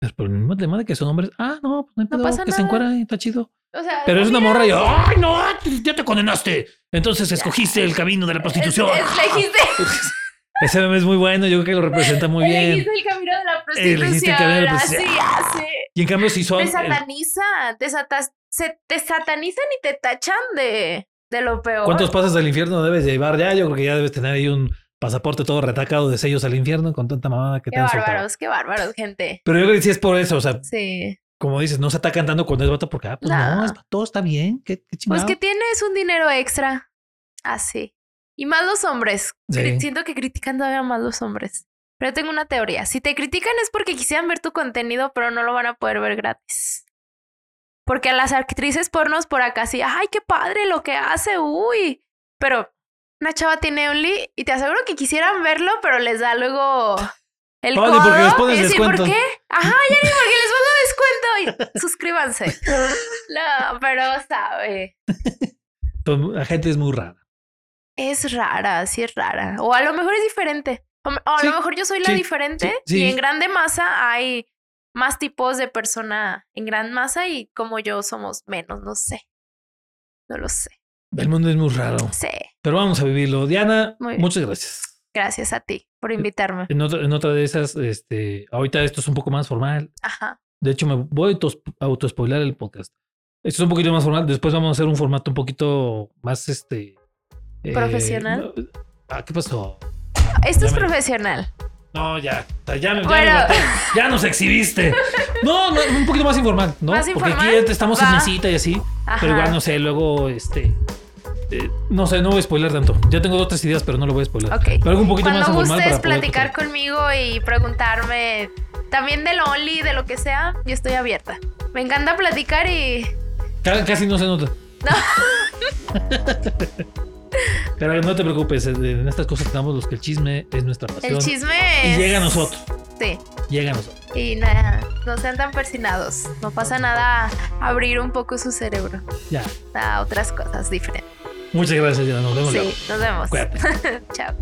A: Pero por el mismo tema de que son hombres, ah, no, pues no, hay
B: No
A: pedo,
B: pasa
A: que se
B: nada.
A: encuera y está chido.
B: o sea.
A: Pero es una morra y yo, ¡ay, no! Ya te condenaste. Entonces escogiste el camino de la prostitución.
B: Es,
A: Ese meme es muy bueno, yo creo que lo representa muy bien.
B: elegiste el camino de la
A: Elegiste el camino de la
B: prostitución. Así hace.
A: Y en cambio, si son.
B: Te
A: el-
B: sataniza, te, satas- se, te satanizan y te tachan de, de lo peor.
A: ¿Cuántos pasos al infierno debes llevar ya? Yo creo que ya debes tener ahí un pasaporte todo retacado de sellos al infierno con tanta mamada que
B: Qué
A: te han soltado.
B: bárbaros, qué bárbaros, gente.
A: Pero yo creo que sí es por eso, o sea,
B: Sí.
A: como dices, no se está cantando cuando es vato porque, ah, pues no,
B: No.
A: es vato, está bien, qué, qué
B: Pues que tienes un dinero extra. Así. Y más los hombres.
A: Sí.
B: Siento que critican todavía más los hombres. Pero tengo una teoría. Si te critican es porque quisieran ver tu contenido, pero no lo van a poder ver gratis. Porque a las actrices pornos por acá sí, ay, qué padre lo que hace, uy. Pero una chava tiene Only y te aseguro que quisieran verlo, pero les da luego el
A: ni
B: codo.
A: porque les pones
B: y decir,
A: descuento.
B: ¿por qué? Ajá, ya ni porque les pongo descuento. Y suscríbanse. No, pero sabe.
A: Pues, la gente es muy rara.
B: Es rara, sí es rara. O a lo mejor es diferente. O, a
A: Sí,
B: lo mejor yo soy la
A: sí,
B: diferente.
A: sí.
B: Y en grande masa hay más tipos de persona en gran masa y como yo somos menos, no sé. No lo sé.
A: El mundo es muy raro.
B: Sí.
A: Pero vamos a vivirlo. Diana, muchas gracias.
B: Gracias a ti por invitarme.
A: En otra, en otra de esas, este, ahorita esto es un poco más formal.
B: Ajá.
A: De hecho, me voy a autos- autospoilar el podcast. Esto es un poquito más formal. Después vamos a hacer un formato un poquito más este. eh,
B: ¿Profesional?
A: ah, ¿qué pasó?
B: Esto
A: Ya
B: es
A: me-
B: profesional.
A: No, ya. Ya, ya, me- ya,
B: Bueno.
A: me maté. Ya nos exhibiste. No, no, un poquito más informal, ¿no?
B: ¿Más
A: Porque
B: informal?
A: aquí estamos en
B: Va.
A: mesita y así.
B: Ajá.
A: Pero igual, no sé, luego, este. eh, no sé, no voy a spoiler tanto. Ya tengo dos, tres ideas, pero no lo voy a spoiler.
B: Ok.
A: Pero algo un poquito
B: Cuando
A: más informal
B: gustes
A: para
B: platicar conmigo y preguntarme también del Only, de lo que sea, yo estoy abierta. Me encanta platicar y
A: Ca- Casi no se nota. Pero no te preocupes, en estas cosas estamos los que el chisme es nuestra pasión.
B: el chisme
A: Y
B: es...
A: llega a nosotros,
B: Sí.
A: llega a nosotros.
B: Y nada, no sean tan persinados. No pasa nada abrir un poco su cerebro
A: Ya.
B: a otras cosas diferentes.
A: Muchas gracias, Diana. Nos vemos luego.
B: Sí, nos vemos. Chao.